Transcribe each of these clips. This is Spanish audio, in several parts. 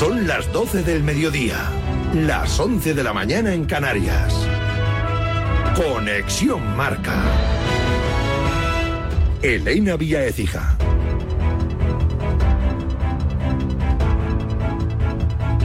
Son las 12 del mediodía, las 11 de la mañana en Canarias. Conexión Marca. Elena Vía Ecija.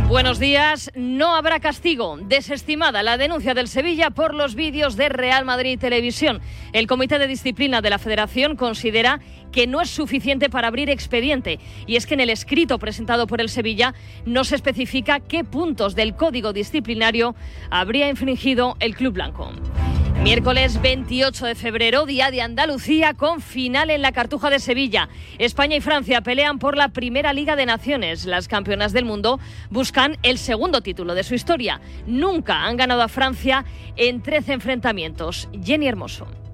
Buenos días. No habrá castigo. Desestimada la denuncia del Sevilla por los vídeos de Real Madrid Televisión. El Comité de Disciplina de la Federación considera que no es suficiente para abrir expediente. Y es que en el escrito presentado por el Sevilla no se especifica qué puntos del código disciplinario habría infringido el Club Blanco. Miércoles 28 de febrero, día de Andalucía, con final en la Cartuja de Sevilla. España y Francia pelean por la primera Liga de Naciones. Las campeonas del mundo buscan el segundo título de su historia. Nunca han ganado a Francia en 13 enfrentamientos. Jenny Hermoso.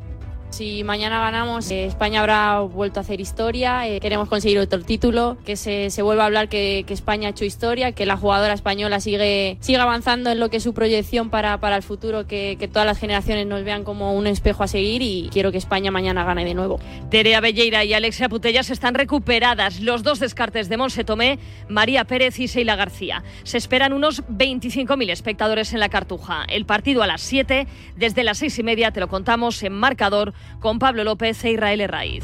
Si mañana ganamos, eh, España habrá vuelto a hacer historia, eh, queremos conseguir otro título, que se, se vuelva a hablar que, España ha hecho historia, que la jugadora española sigue, sigue avanzando en lo que es su proyección para, para el futuro, que, que, todas las generaciones nos vean como un espejo a seguir y quiero que España mañana gane de nuevo. Terea Belleira y Alexia Putellas están recuperadas. Los dos descartes de Monse Tomé, María Pérez y Seila García. Se esperan unos 25.000 espectadores en la Cartuja. El partido a las 7, desde las 6 y media te lo contamos en marcador con Pablo López e Israel Raiz.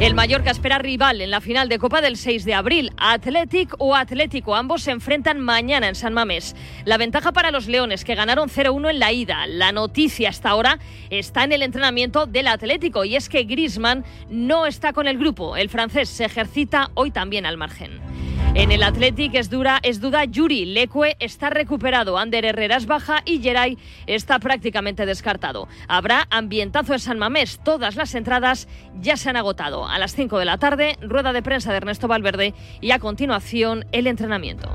El Mallorca espera rival en la final de Copa del 6 de abril. Athletic o Atlético, ambos se enfrentan mañana en San Mamés. La ventaja para los Leones, que ganaron 0-1 en la ida. La noticia hasta ahora está en el entrenamiento del Atlético y es que Griezmann no está con el grupo. El francés se ejercita hoy también al margen. En el Athletic es, dura, es duda Yuri. Leque está recuperado. Ander Herrera es baja y Geray está prácticamente descartado. Habrá ambientazo en San Mamés. Todas las entradas ya se han agotado. A las 5 de la tarde, rueda de prensa de Ernesto Valverde y a continuación el entrenamiento.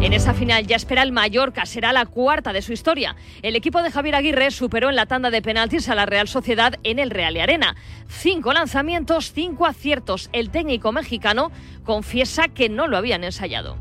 En esa final ya espera el Mallorca, será la cuarta de su historia. El equipo de Javier Aguirre superó en la tanda de penaltis a la Real Sociedad en el Real Arena. Cinco lanzamientos, cinco aciertos. El técnico mexicano confiesa que no lo habían ensayado.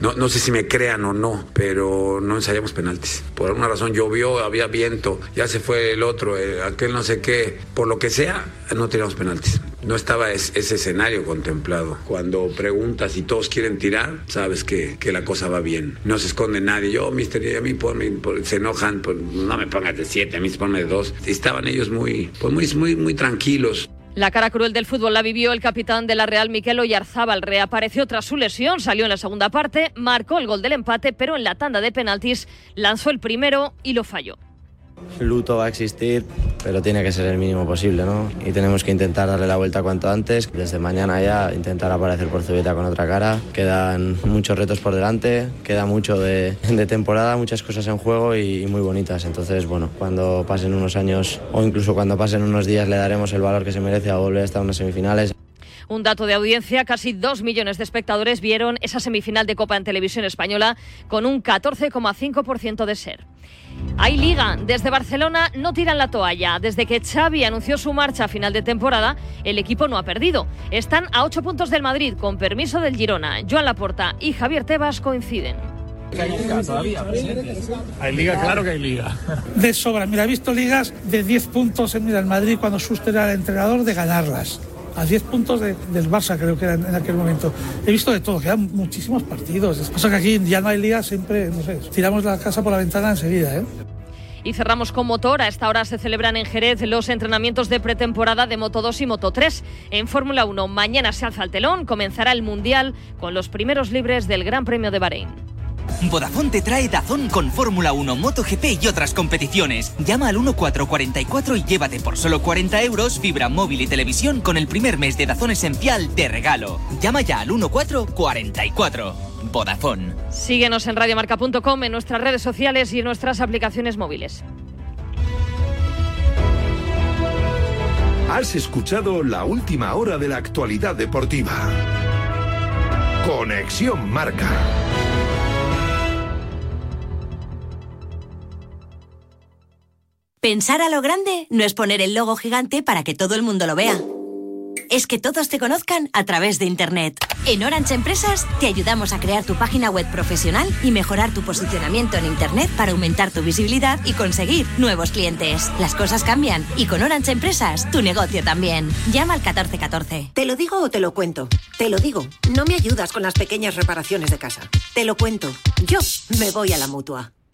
No, no sé si me crean o no, pero no ensayamos penaltis. Por alguna razón llovió, había viento, ya se fue el otro, eh, aquel no sé qué. Por lo que sea, no tiramos penaltis. No estaba es, ese escenario contemplado. Cuando preguntas y todos quieren tirar, sabes que, que la cosa va bien. No se esconde nadie. Yo, mister, a mí ponme, por, se enojan, por, no me pongas de siete, a mí ponme de dos. Estaban ellos muy, pues muy, muy, muy tranquilos. La cara cruel del fútbol la vivió el capitán de la Real, Miquel Oyarzábal. Reapareció tras su lesión, salió en la segunda parte, marcó el gol del empate, pero en la tanda de penaltis lanzó el primero y lo falló. Luto va a existir, pero tiene que ser el mínimo posible, ¿no? Y tenemos que intentar darle la vuelta cuanto antes. Desde mañana ya intentar aparecer por Zubieta con otra cara. Quedan muchos retos por delante, queda mucho de, temporada, muchas cosas en juego y, muy bonitas. Entonces, bueno, cuando pasen unos años o incluso cuando pasen unos días le daremos el valor que se merece a volver a estar en unas semifinales. Un dato de audiencia, casi dos millones de espectadores vieron esa semifinal de Copa en televisión española con un 14,5% de ser. Hay liga. Desde Barcelona no tiran la toalla. Desde que Xavi anunció su marcha a final de temporada, el equipo no ha perdido. Están a ocho puntos del Madrid, con permiso del Girona. Joan Laporta y Javier Tebas coinciden. ¿Hay liga todavía? Hay liga, claro que hay liga. De sobra. Mira, he visto ligas de 10 puntos en el Madrid cuando Suster era el entrenador de ganarlas a 10 puntos de, del Barça, creo que era en, en, aquel momento. He visto de todo, quedan muchísimos partidos. Es pasa que aquí ya no hay liga, siempre, no sé, tiramos la casa por la ventana enseguida, ¿eh? Y cerramos con motor. A esta hora se celebran en Jerez los entrenamientos de pretemporada de Moto 2 y Moto 3. En Fórmula 1, mañana se alza el telón, comenzará el Mundial con los primeros libres del Gran Premio de Bahrein. Vodafone te trae Dazón con Fórmula 1, MotoGP y otras competiciones. Llama al 1444 y llévate por solo 40 euros fibra móvil y televisión con el primer mes de Dazón Esencial de regalo. Llama ya al 1444. Vodafone. Síguenos en radiomarca.com, en nuestras redes sociales y en nuestras aplicaciones móviles. Has escuchado la última hora de la actualidad deportiva. Conexión Marca. Pensar a lo grande no es poner el logo gigante para que todo el mundo lo vea. es que todos te conozcan a través de Internet. En Orange Empresas te ayudamos a crear tu página web profesional y mejorar tu posicionamiento en Internet para aumentar tu visibilidad y conseguir nuevos clientes. Las cosas cambian y con Orange Empresas tu negocio también. Llama al 1414. ¿Te lo digo o te lo cuento? Te lo digo. No me ayudas con las pequeñas reparaciones de casa. Te lo cuento. Yo me voy a la mutua.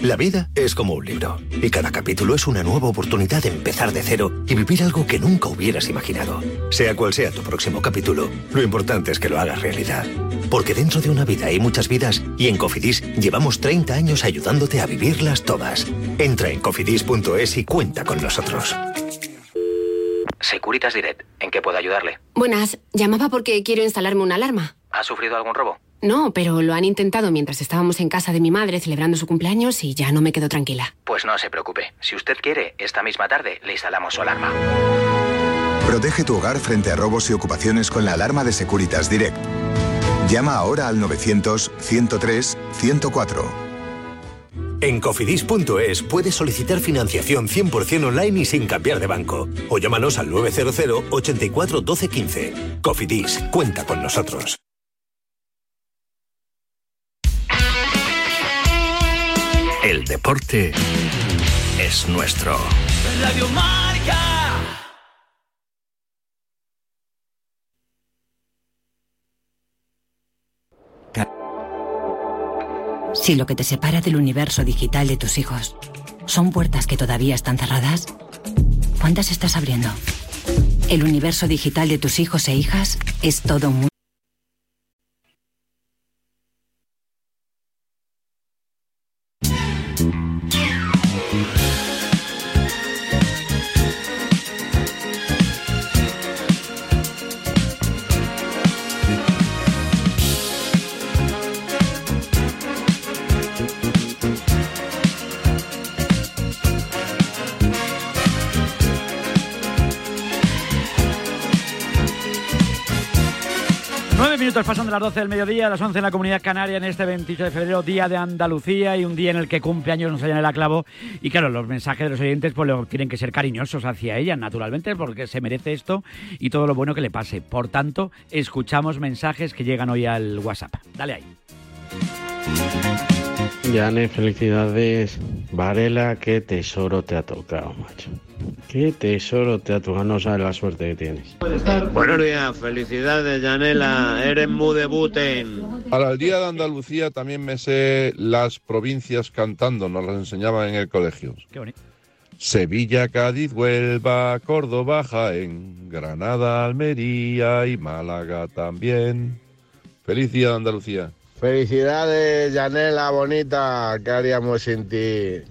La vida es como un libro y cada capítulo es una nueva oportunidad de empezar de cero y vivir algo que nunca hubieras imaginado. Sea cual sea tu próximo capítulo, lo importante es que lo hagas realidad. Porque dentro de una vida hay muchas vidas y en Cofidis llevamos 30 años ayudándote a vivirlas todas. Entra en cofidis.es y cuenta con nosotros. Securitas Direct, ¿en qué puedo ayudarle? Buenas, llamaba porque quiero instalarme una alarma. ¿Ha sufrido algún robo? No, pero lo han intentado mientras estábamos en casa de mi madre celebrando su cumpleaños y ya no me quedo tranquila. Pues no se preocupe. Si usted quiere, esta misma tarde le instalamos su alarma. Protege tu hogar frente a robos y ocupaciones con la alarma de Securitas Direct. Llama ahora al 900-103-104. En cofidis.es puedes solicitar financiación 100% online y sin cambiar de banco. O llámanos al 900 84 12 15. Cofidis, cuenta con nosotros. El deporte es nuestro. Radio Marca. Si lo que te separa del universo digital de tus hijos son puertas que todavía están cerradas, ¿cuántas estás abriendo? El universo digital de tus hijos e hijas es todo un mundo. Minutos pasando las 12 del mediodía, a las 11 en la Comunidad Canaria en este 28 de febrero, Día de Andalucía y un día en el que cumple años nos hallan el clavo. Y claro, los mensajes de los oyentes pues tienen que ser cariñosos hacia ella, naturalmente, porque se merece esto y todo lo bueno que le pase. Por tanto, escuchamos mensajes que llegan hoy al WhatsApp. Dale ahí. Yane, felicidades. Varela, qué tesoro te ha tocado, macho. Qué tesoro te ha tocado, no sabes la suerte que tienes. Buenos días, felicidades, Yanela. Eres muy debuten. Para el Día de Andalucía también me sé las provincias cantando, nos las enseñaban en el colegio. Qué bonito. Sevilla, Cádiz, Huelva, Córdoba, Jaén, Granada, Almería y Málaga también. Feliz Día de Andalucía. Felicidades, Yanela, bonita. ¿Qué haríamos sin ti?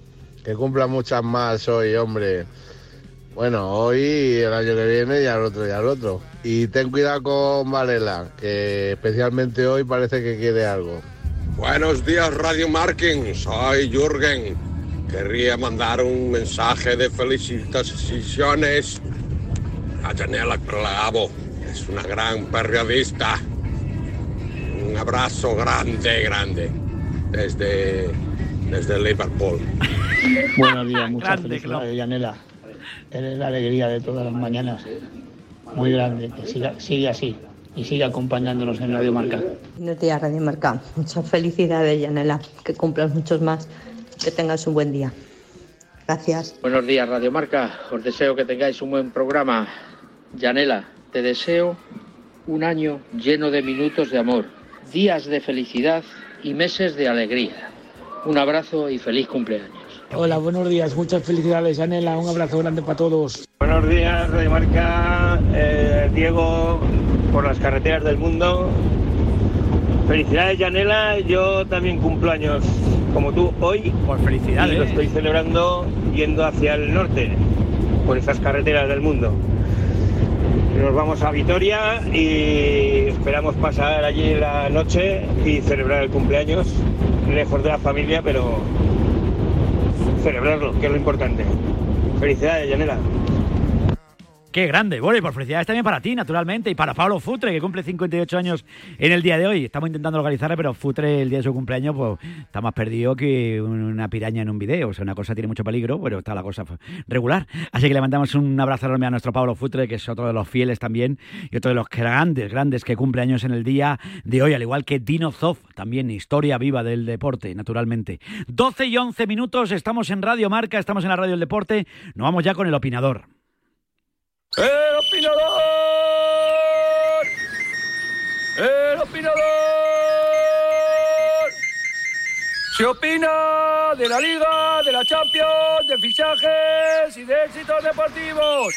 Que cumpla muchas más hoy, hombre. Bueno, hoy, el año que viene y al otro y al otro. Y ten cuidado con Varela, que especialmente hoy parece que quiere algo. Buenos días, Radio Marking. Soy Jürgen. Querría mandar un mensaje de felicitaciones a Janela Clavo. Es una gran periodista. Un abrazo grande, grande. Desde, desde Liverpool. Buenos días, muchas Grande, felicidades, Yanela. Eres la alegría de todas las mañanas. Muy grande, que siga, sigue así y sigue acompañándonos en Radio Marca. Buenos días, Radio Marca. Muchas felicidades, Yanela. Que cumplas muchos más. Que tengas un buen día. Gracias. Buenos días, Radio Marca. Os deseo que tengáis un buen programa. Yanela, te deseo un año lleno de minutos de amor, días de felicidad y meses de alegría. Un abrazo y feliz cumpleaños. Hola, buenos días. Muchas felicidades, Yanela. Un abrazo grande para todos. Buenos días, Radio Marca. Eh, Diego, por las carreteras del mundo. Felicidades, Yanela. Yo también cumplo años como tú hoy. Por felicidades. Y lo estoy celebrando yendo hacia el norte, por esas carreteras del mundo. Nos vamos a Vitoria y esperamos pasar allí la noche y celebrar el cumpleaños, lejos de la familia, pero celebrarlo, que es lo importante. Felicidades, Yanela. Qué grande. Bueno, y por felicidades también para ti, naturalmente, y para Pablo Futre, que cumple 58 años en el día de hoy. Estamos intentando localizarle, pero Futre, el día de su cumpleaños, pues está más perdido que una piraña en un video. O sea, una cosa tiene mucho peligro, pero está la cosa regular. Así que le mandamos un abrazo enorme a nuestro Pablo Futre, que es otro de los fieles también, y otro de los grandes, grandes que cumple años en el día de hoy, al igual que Dino Zoff, también historia viva del deporte, naturalmente. 12 y 11 minutos, estamos en Radio Marca, estamos en la Radio del Deporte. Nos vamos ya con el opinador. ¡El opinador! ¡El opinador! Se opina de la Liga, de la Champions, de fichajes y de éxitos deportivos.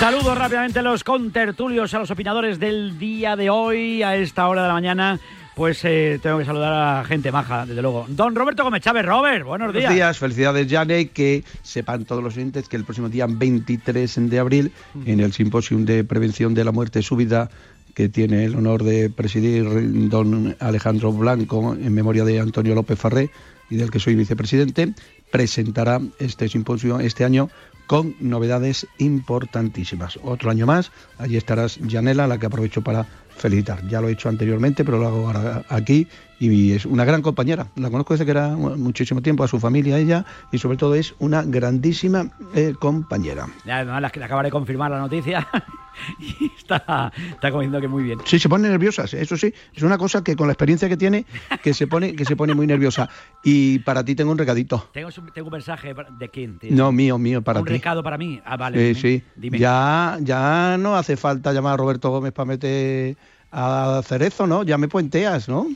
Saludos rápidamente a los contertulios, a los opinadores del día de hoy, a esta hora de la mañana. Pues eh, tengo que saludar a gente maja, desde luego. Don Roberto Gómez Chávez, Robert, buenos días. Buenos días, felicidades, Jane. Que sepan todos los oyentes que el próximo día 23 de abril, en el Simposium de Prevención de la Muerte Súbita, que tiene el honor de presidir don Alejandro Blanco en memoria de Antonio López Farré y del que soy vicepresidente, presentará este simposio este año con novedades importantísimas. Otro año más, allí estarás Janela, la que aprovecho para felicitar. Ya lo he hecho anteriormente, pero lo hago ahora aquí y es una gran compañera. La conozco desde que era muchísimo tiempo, a su familia, a ella, y sobre todo es una grandísima eh, compañera. Ya, además, le acaba de confirmar la noticia y está, está comiendo que muy bien. Sí, se pone nerviosa, eso sí. Es una cosa que con la experiencia que tiene, que se pone, que se pone muy nerviosa. Y para ti tengo un recadito. Tengo, tengo un mensaje de quién. No, mío, mío, para ti. Un recado para mí. Ah, vale. sí. Dime. Ya, ya no hace falta llamar a Roberto Gómez para meter a Cerezo, ¿no? Ya me puenteas, ¿no?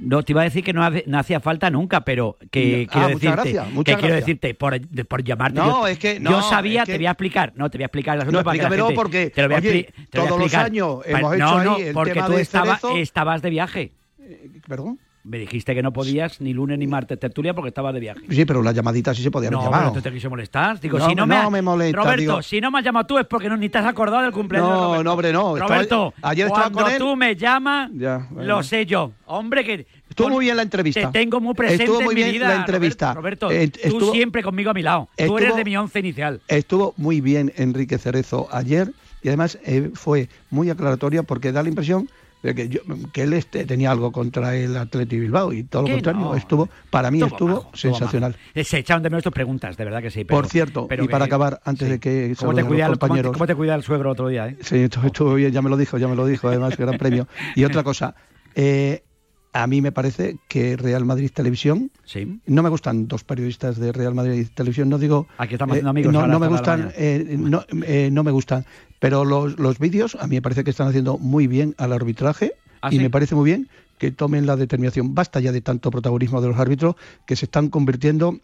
No, te iba a decir que no, hace, no hacía falta nunca, pero que Ah, quiero muchas decirte, gracias, que muchas quiero gracias. decirte por, por llamarte. No, yo, es que- yo sabía, es que- te voy a explicar, no, te voy a explicar el asunto No, para que la explícamelo gente- porque, te lo voy a, oye, expli- te lo voy a todos los explicar. años hemos no, hecho ahí el porque tema tú de estaba- estabas de viaje. ¿Perdón? Me dijiste que no podías ni lunes ni martes tertulia porque estabas de viaje. Sí, pero las llamaditas sí se podían No, haber pero llamado. tú te quiso molestar. Digo, No, si no, no me, molesta, Roberto, digo- si no me has llamado tú es porque no, ni te has acordado del cumpleaños. No, Roberto. no, hombre, no. Estaba- Roberto, ayer estaba cuando con él. tú me llamas, Ya, bueno. lo sé yo. Hombre, que. Estuvo muy bien la entrevista. Te tengo muy presente Estuvo muy en mi bien vida, la entrevista. Roberto, Eh, tú siempre conmigo a mi lado. tú eres de mi once inicial. Estuvo muy bien Enrique Cerezo ayer y además eh, fue muy aclaratoria porque da la impresión de que, yo- que él este, tenía algo contra el Atleti Bilbao y todo lo contrario. no. Estuvo, para mí Estuvo estuvo bajo, estuvo sensacional. Eh, Se echaron de menos tus preguntas, de verdad que sí. pero- Por cierto, pero y que- para acabar, antes de que ¿Cómo te, los cuida el, cómo, compañeros. cómo te cuida el suegro otro día, eh? Sí, estuvo, estuvo bien, ya me lo dijo, ya me lo dijo, además, gran premio. Y otra cosa, eh, a mí me parece que Real Madrid Televisión, Sí. no me gustan dos periodistas de Real Madrid Televisión, no digo... Aquí estamos eh, haciendo amigos. no, me gustan, eh, no, eh, no me gustan, pero los, los vídeos a mí me parece que están haciendo muy bien al arbitraje ¿Ah, y sí? me parece muy bien que tomen la determinación. Basta ya de tanto protagonismo de los árbitros que se están convirtiendo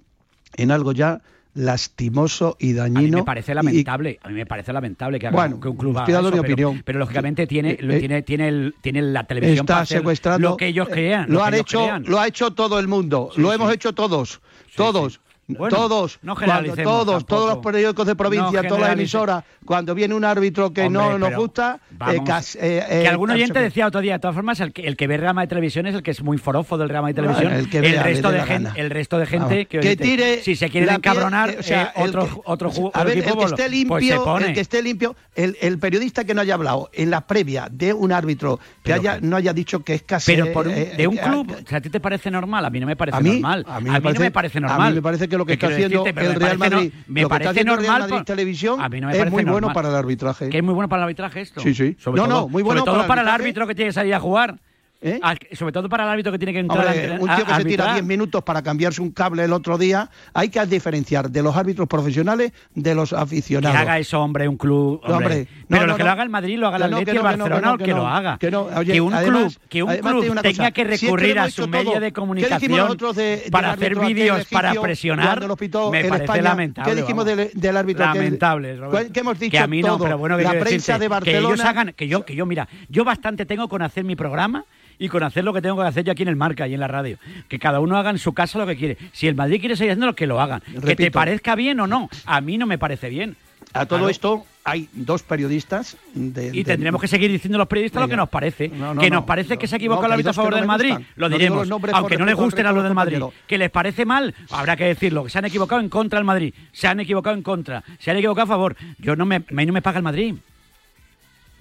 en algo ya lastimoso y A mí dañino. me parece y- lamentable, a mí me parece lamentable que, haga, Bueno, que un club haga eso, mi pero, opinión. pero lógicamente tiene, Eh, eh, tiene, tiene, el, tiene la televisión para está hacer secuestrando lo que ellos eh, crean. lo han hecho crean. lo ha hecho todo el mundo Sí, lo sí. hemos hecho todos todos Bueno, todos no cuando- todos tampoco. todos los periódicos de provincia No todas las emisoras cuando viene un árbitro que Hombre, no nos gusta eh, vamos, cas- eh, que eh, algún oyente decía otro día, de todas formas, el que, el que ve Real Madrid Televisión es el que es muy forofo del Real Madrid Televisión. Bueno, el que resto, de gente, el resto de gente Vamos, que, tire si se piel, encabronar eh, o sea, eh, otro, que- otro, a ver, el que esté limpio, pues el que esté limpio, el, periodista que no haya hablado en la previa de un árbitro que Pero haya no haya dicho que es casi Pero por un- eh, de un eh, club, o sea, ¿a ti te parece normal? A mí no me parece normal. a mí, no me parece a mí normal. me parece que lo que está haciendo decirte, el Real no- Madrid, me lo que está parece haciendo el Real normal Madrid por- Televisión a mí no me es muy bueno normal. para el arbitraje. Que es muy bueno para el arbitraje esto. Sí, sí. Sobre No, todo, no, muy bueno sobre todo para para el el arbitraje. árbitro que tiene que salir a jugar. ¿Eh? Ah, sobre todo para el árbitro que tiene que entrar Hombre, un tío que a se tira arbitrar. 10 minutos para cambiarse un cable el otro día, hay que diferenciar de los árbitros profesionales de los Que aficionados. haga eso, hombre, un club. No, hombre. hombre, no, Pero no, lo que no. lo haga el Madrid, lo haga el Que Atleti, que el que Barcelona, que o que que lo haga. Que oye, que un además- club, que un además club tenga cosa, que que recurrir a su medio de ¿Qué dijimos comunicación de- para hacer vídeos, para presionar, me parece España? lamentable. ¿Qué dijimos del, del árbitro? Lamentable, Roberto. ¿Qué hemos dicho que a mí no, todo? pero bueno, que la prensa decirte, de Barcelona... Que ellos hagan, que yo, que yo, mira, yo bastante tengo con hacer mi programa y con hacer lo que tengo que hacer yo aquí en el Marca y en la radio. Que cada uno haga en su casa lo que quiere. Si el Madrid quiere seguir haciendo lo que lo hagan. Que te parezca bien o no. A mí no me parece bien. A todo Claro. esto, hay dos periodistas de, Y de- tendremos que seguir diciendo los periodistas lo que nos parece. No, no, que no, nos parece que se ha equivocado no, el que hay árbitro a favor del Madrid. gustan. Lo diremos. Aunque no les gusten a los de del Madrid. Que les parece mal, habrá que decirlo. Que se han equivocado en contra del Madrid. Se han equivocado en contra. Se han equivocado a favor. Yo no me, me- no me paga el Madrid.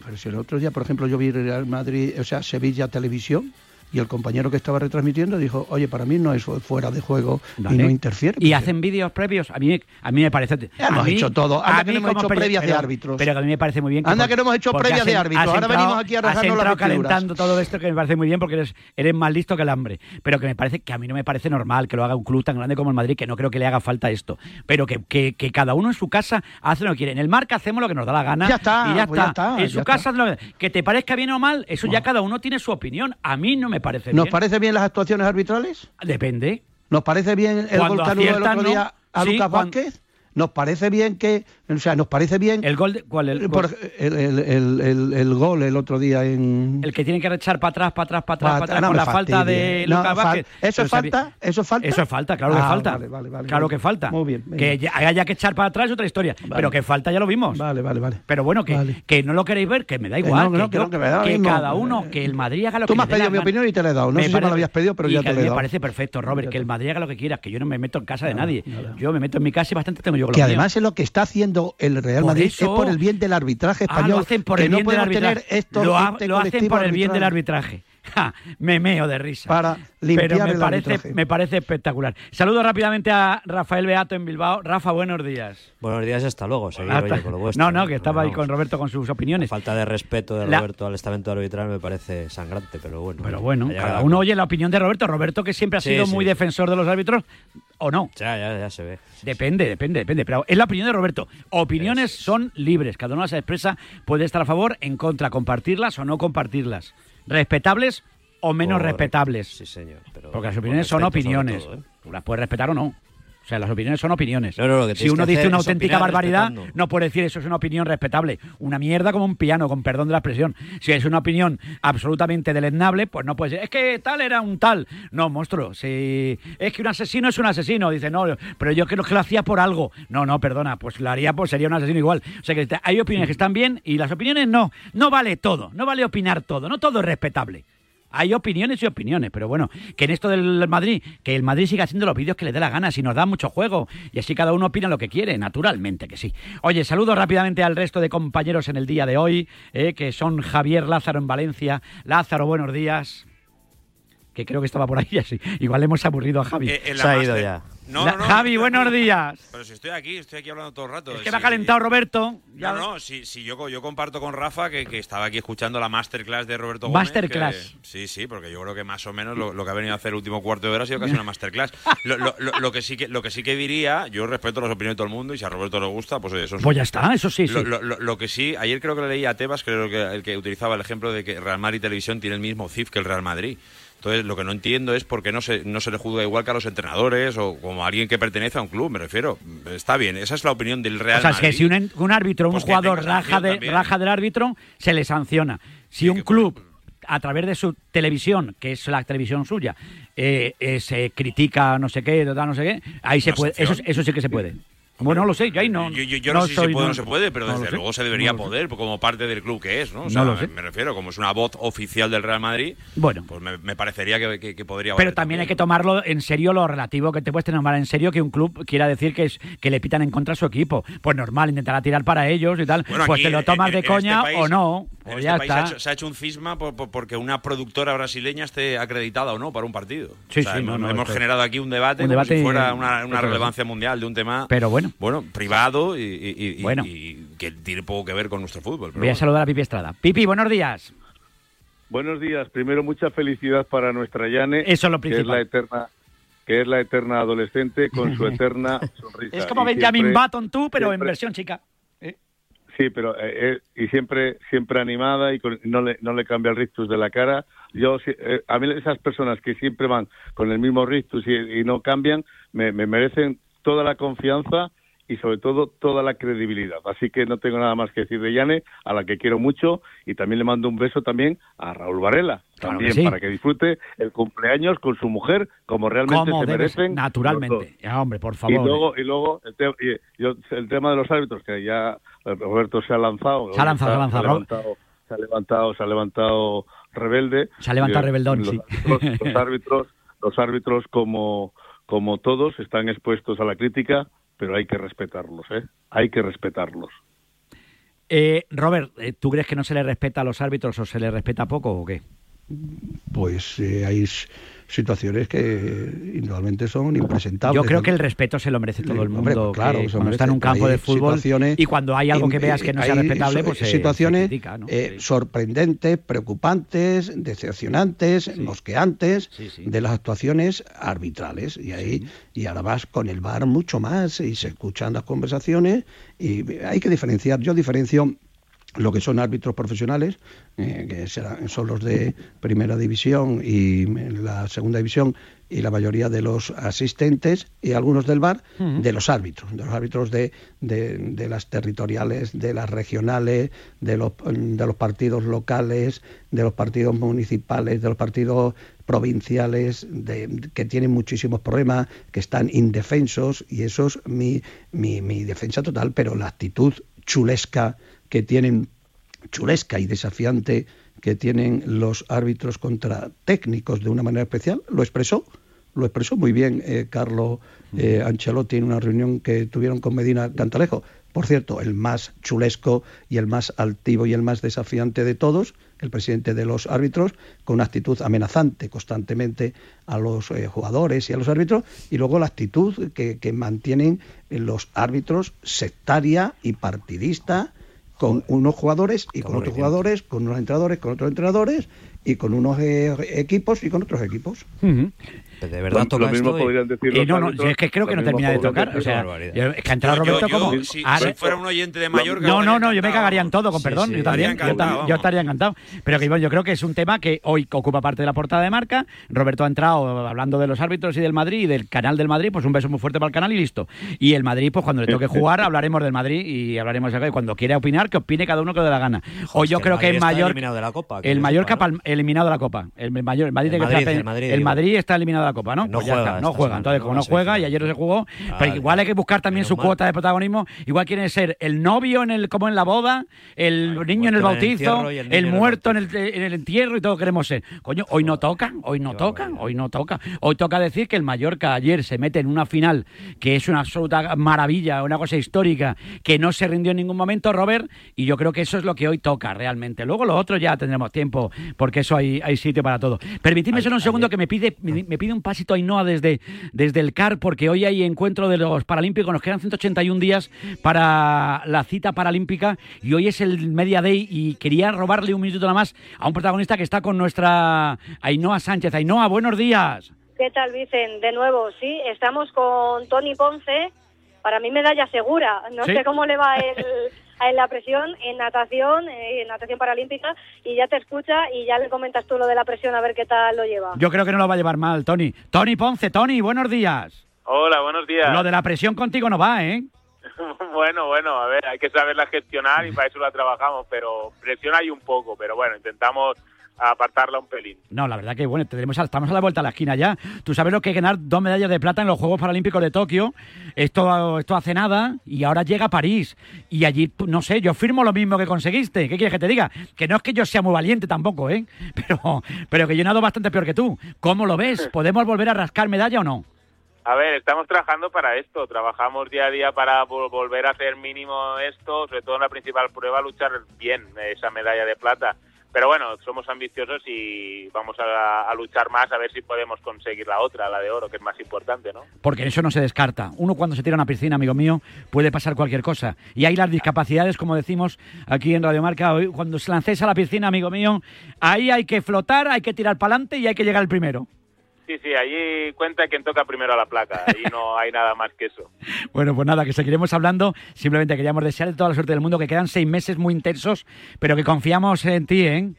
Pero si el otro día, por ejemplo, yo vi Real Madrid, o sea, Sevilla Televisión, y el compañero que estaba retransmitiendo dijo, oye, para mí no es fu- fuera de juego y Vale. no interfiere. Y hacen vídeos previos. A mí, a mí me parece. Ya hemos mí- hecho todo. Anda a que mí no hemos hecho previas de pero- árbitros. Pero que a mí me parece muy bien. Anda por- que no hemos hecho previas has de árbitros. Ahora entrado- venimos aquí a Has rasgarnos las calentando todo esto que me parece muy bien porque eres, eres más listo que el hambre. Pero que me parece que a mí no me parece normal que lo haga un club tan grande como el Madrid, que no creo que le haga falta esto. Pero que, que- que cada uno en su casa hace lo que quiere. En el marca hacemos lo que nos da la gana. Ya está, y ya, pues ya está. está, En su ya casa haz lo que- que te parezca bien o mal, eso ya cada uno tiene su opinión. A mí no me parece ¿Nos bien. parece bien las actuaciones arbitrales? Depende. ¿Nos parece bien el gol que anuló el aciertan, otro día ¿no? a Sí, Lucas Vázquez? ¿Nos parece bien que, o sea, nos parece bien... ¿El gol? de- ¿Cuál? El, por- el, el- el- el- gol el otro día en... el que tienen que echar para atrás, para atrás, para atrás, Pa- para atrás, no me la falta de. No, Lucas Vázquez. ¿Eso es falta? ¿Eso es falta? Eso es falta, claro que Ah, falta. vale, vale, vale, claro que falta. Muy bien, venga. Que ya- haya que echar para atrás es otra historia. Pero que falta ya lo vimos. Vale, vale, vale. Pero bueno, que, que no lo queréis ver, que me da igual. que no, que yo- no, que me da que cada uno, que el Madrid haga lo Tú que me has pedido mi opinión y te la he dado. No Me sé si me la habías pedido, pero ya te la he me dado. parece perfecto, Robert, que el Madrid haga lo que quiera, que yo no me meto en casa de nadie. Yo me meto en mi casa y bastante tengo yo con Que lo además es lo que está haciendo el Real Por Madrid, eso- es por el bien del arbitraje Ah, español. lo hacen por que el no bien del podemos arbitraje. tener esto, lo, ha- este lo hacen por el bien del arbitraje. Me meo de risa. Para limpiar Pero me el parece, arbitraje. me parece espectacular. Saludo rápidamente a Rafael Beato en Bilbao. Rafa, buenos días. Buenos días, hasta luego. Seguir, Hasta- oye, con lo vuestro. no, no, que estaba ahí con Roberto con sus opiniones. Falta de respeto de La- Roberto al estamento arbitral me parece sangrante, pero bueno. Pero bueno, cada uno oye la opinión de Roberto. Roberto que siempre ha Sí, sido sí, muy defensor de los árbitros, ¿o no? Ya, ya, ya se ve. Depende, depende, depende. Pero es la opinión de Roberto. Opiniones son libres. Cada uno las expresa. Puede estar a favor, en contra, compartirlas o no compartirlas. Respetables o menos respetables. Sí, señor. Pero Porque las opiniones son opiniones. todo, ¿eh? Tú las puedes respetar o no. O sea, las opiniones son opiniones. No, no, lo que si uno que dice una auténtica barbaridad, respetando. no puede decir eso es una opinión respetable. Una mierda como un piano, con perdón de la expresión. Si es una opinión absolutamente deleznable, pues no puede ser. Es que tal era un tal. No, monstruo. Si es que un asesino es un asesino. Dice, no, pero yo creo que lo hacía por algo. No, no, perdona. Pues lo haría, pues sería un asesino igual. O sea que hay opiniones que están bien y las opiniones no. No vale todo. No vale opinar todo. No todo es respetable. Hay opiniones y opiniones, pero bueno, que en esto del Madrid, que el Madrid siga haciendo los vídeos que le dé la gana, si nos da mucho juego, y así cada uno opina lo que quiere, naturalmente que sí. Oye, saludo rápidamente al resto de compañeros en el día de hoy, eh, que son Javier Lázaro en Valencia. Lázaro, buenos días. Que creo que estaba por ahí, así. Igual le hemos aburrido a Javi. Eh, en la máster- No, La- no, no, Javi, estoy buenos días. Pero si estoy aquí, estoy aquí hablando todo el rato. Es que Sí, me ha calentado sí. Roberto. No, no, sí, sí, yo, yo comparto con Rafa que, que estaba aquí escuchando la masterclass de Roberto Gómez. Masterclass. que- sí, sí, porque yo creo que más o menos lo, lo que ha venido a hacer el último cuarto de hora ha sido casi una masterclass. Lo, lo- lo- que sí que, lo que sí que diría, yo respeto las opiniones de todo el mundo y si a Roberto le gusta, pues oye, sus Pues ya está, eso sí, sí. Lo, lo- lo- lo que sí, ayer creo que le leí a Tebas, creo que el que utilizaba el ejemplo de que Real Madrid Televisión tiene el mismo CIF que el Real Madrid. Entonces, lo que no entiendo es por qué no se, no se le juzga igual que a los entrenadores o como a alguien que pertenece a un club, me refiero. Está bien, esa es la opinión del Real O sea, es Madrid. que si un, un árbitro, un Pues jugador raja, de, también. raja del árbitro, se le sanciona. Si un club, a través de su televisión, que es la televisión suya, eh, eh, se critica no sé qué, no sé qué, ahí se puede, eso, eso sí que se puede. Bueno, no lo sé, yo ahí no. Yo, yo- yo no, sé si se puede o no se puede, pero desde sé, luego se debería poder, como parte del club que es, ¿no? O No sea, lo me, sé. me refiero, como es una voz oficial del Real Madrid, Bueno. pues me, me parecería que, que- que podría Pero también hay que tomarlo en serio lo relativo, que te puedes tomar en serio que un club quiera decir que es que le pitan en contra a su equipo. Pues normal, intentará tirar para ellos y tal. Bueno, pues aquí, te lo tomas en- de en coña este país- o no. En este país se ha, hecho, se ha hecho un cisma por- por- porque una productora brasileña esté acreditada o no para un partido. Sí, O sea, sí, hemos, no, no, hemos esto- generado aquí un debate, un como debate si fuera una, relevancia mundial de un tema Pero bueno. bueno privado y, y- y- y- Bueno. y que tiene poco que ver con nuestro fútbol. Voy a saludar a Pipi Estrada. Pipi, buenos días. Buenos días. Primero, mucha felicidad para nuestra Yane. Eso es lo Que es principal. la eterna, que es la eterna adolescente con su eterna sonrisa. Es como Benjamin Button tú, pero en versión chica. Sí, pero eh, eh, y siempre siempre animada y con- no le no le cambia el rictus de la cara. Yo eh, a mí esas personas que siempre van con el mismo rictus y, y no cambian me, me merecen toda la confianza y sobre todo toda la credibilidad. Así que no tengo nada más que decir de Yane, a la que quiero mucho y también le mando un beso también a Raúl Varela, Claro también que sí. para que disfrute el cumpleaños con su mujer como realmente se ser, merecen. los naturalmente. Ya, hombre, por Y favor. luego, y luego el, te- y- yo- el tema de los árbitros, que ya eh, Roberto se ha lanzado. Se ha lanzado, se ha lanzado, levantado, se ha levantado, se ha levantado rebelde. Se ha levantado eh, rebeldón, los sí. árbitros- los árbitros, los árbitros como, como todos están expuestos a la crítica, pero hay que respetarlos, ¿eh? Hay que respetarlos. Eh, Robert, eh, ¿tú crees que no se le respeta a los árbitros o se le respeta poco o qué? Pues eh, hay situaciones que indudablemente son impresentables. Yo creo que el respeto se lo merece todo el mundo. Hombre, claro, que cuando está en un campo de fútbol y cuando hay algo que veas que no sea respetable, pues se, situaciones se critica, ¿no? eh, sorprendentes, preocupantes, decepcionantes, mosqueantes de las actuaciones arbitrales y ahí y ahora vas con el bar mucho más y se escuchan las conversaciones y hay que diferenciar. Yo diferencio lo que son árbitros profesionales, eh, que serán, son los de primera división y la segunda división y la mayoría de los asistentes y algunos del bar, de los árbitros, de los árbitros de, de, de las territoriales, de las regionales, de los, de los partidos locales, de los partidos municipales, de los partidos provinciales, de, que tienen muchísimos problemas, que están indefensos, y eso es mi, mi, mi defensa total, pero la actitud chulesca que tienen, chulesca y desafiante que tienen los árbitros contra técnicos de una manera especial, lo expresó, lo expresó muy bien eh, Carlo eh, Ancelotti en una reunión que tuvieron con Medina Cantalejo. Por cierto, el más chulesco y el más altivo y el más desafiante de todos, el presidente de los árbitros, con una actitud amenazante constantemente a los eh, jugadores y a los árbitros, y luego la actitud que, que mantienen los árbitros sectaria y partidista con unos jugadores y con otros jugadores, con unos entrenadores, con otros entrenadores y con unos eh, equipos y con otros equipos. De verdad toca esto y- podrían decir Y los no, no, árbitros, es que creo que no termina de tocar. O sea, yo- es que ha entrado yo- Roberto yo, como. si- fuera un oyente de Mallorca, No, no, no, yo me cagaría en todo, con Sí, perdón. sí, yo, estaría también, yo, estaría encantado. Pero que bueno, yo creo que es un tema que hoy ocupa parte de la portada de marca. Roberto ha entrado hablando de los árbitros y del Madrid y del canal del Madrid. Pues un beso muy fuerte para el canal y listo. Y el Madrid, pues cuando le toque jugar, hablaremos del Madrid y hablaremos de acá. Y cuando quiera opinar, que opine cada uno que le dé la gana. O yo creo que el mayor. eliminado de la Copa, El Mallorca eliminado de la Copa. El mayor, el Madrid, El que Madrid, está- el Madrid, el digo. Madrid está eliminado de la Copa, ¿no? No Pues juega está, no juega. Entonces, como no juega y ayer no se jugó, pero igual hay que buscar también su mal. cuota de protagonismo. Igual quiere ser el novio en el como en la boda, el niño en el bautizo, el muerto en el, en el entierro y todo queremos ser. Coño, hoy no toca, hoy no toca, hoy no toca. Hoy toca decir que el Mallorca ayer se mete en una final que es una absoluta maravilla, una cosa histórica, que no se rindió en ningún momento, Robert, y yo creo que eso es lo que hoy toca realmente. Luego lo otro ya tendremos tiempo, porque eso hay, hay sitio para todo. Permitidme solo un segundo que me pide, me, me pide un pasito Ainhoa desde, desde el CAR, porque hoy hay encuentro de los Paralímpicos, nos quedan 181 días para la cita paralímpica y hoy es el Media Day y quería robarle un minuto nada más a un protagonista que está con nuestra Ainhoa Sánchez. Ainhoa, buenos días. ¿Qué tal, Vicen? De nuevo, sí, estamos con Tony Ponce. Para mí medalla segura. No Sí. sé cómo le va él él la presión en natación, eh, en natación paralímpica, y ya te escucha y ya le comentas tú lo de la presión a ver qué tal lo lleva. Yo creo que no lo va a llevar mal, Tony. Tony Ponce, Tony, buenos días. Hola, buenos días. Lo de la presión contigo no va, ¿eh? bueno, bueno, a ver, hay que saberla gestionar y para eso la trabajamos, pero presión hay un poco, pero bueno, intentamos apartarla un pelín. No, la verdad que bueno, tendremos, a- estamos a la vuelta a la esquina ya. Tú sabes lo que es ganar dos medallas de plata en los Juegos Paralímpicos de Tokio. Esto, esto hace nada y ahora llega a París. Y allí, tú- no sé, yo firmo lo mismo que conseguiste. ¿Qué quieres que te diga? Que no es que yo sea muy valiente tampoco, ¿eh? Pero, pero que yo nado bastante peor que tú. ¿Cómo lo ves? ¿Podemos volver a rascar medalla o no? A ver, estamos trabajando para esto, trabajamos día a día para vol- volver a hacer mínimo esto, sobre todo en la principal prueba, luchar bien esa medalla de plata. Pero bueno, somos ambiciosos y vamos a, luchar más a ver si podemos conseguir la otra, la de oro, que es más importante, ¿no? Porque eso no se descarta. Uno cuando se tira a una piscina, amigo mío, puede pasar cualquier cosa. Y hay las discapacidades, como decimos aquí en Radio Marca, cuando se lancéis a la piscina, amigo mío, ahí hay que flotar, hay que tirar para adelante y hay que llegar el primero. Sí, sí, allí cuenta quien toca primero la placa, allí no hay nada más que eso. Bueno, pues nada, que seguiremos hablando. Simplemente queríamos desearle toda la suerte del mundo, que quedan seis meses muy intensos, pero que confiamos en ti, ¿eh?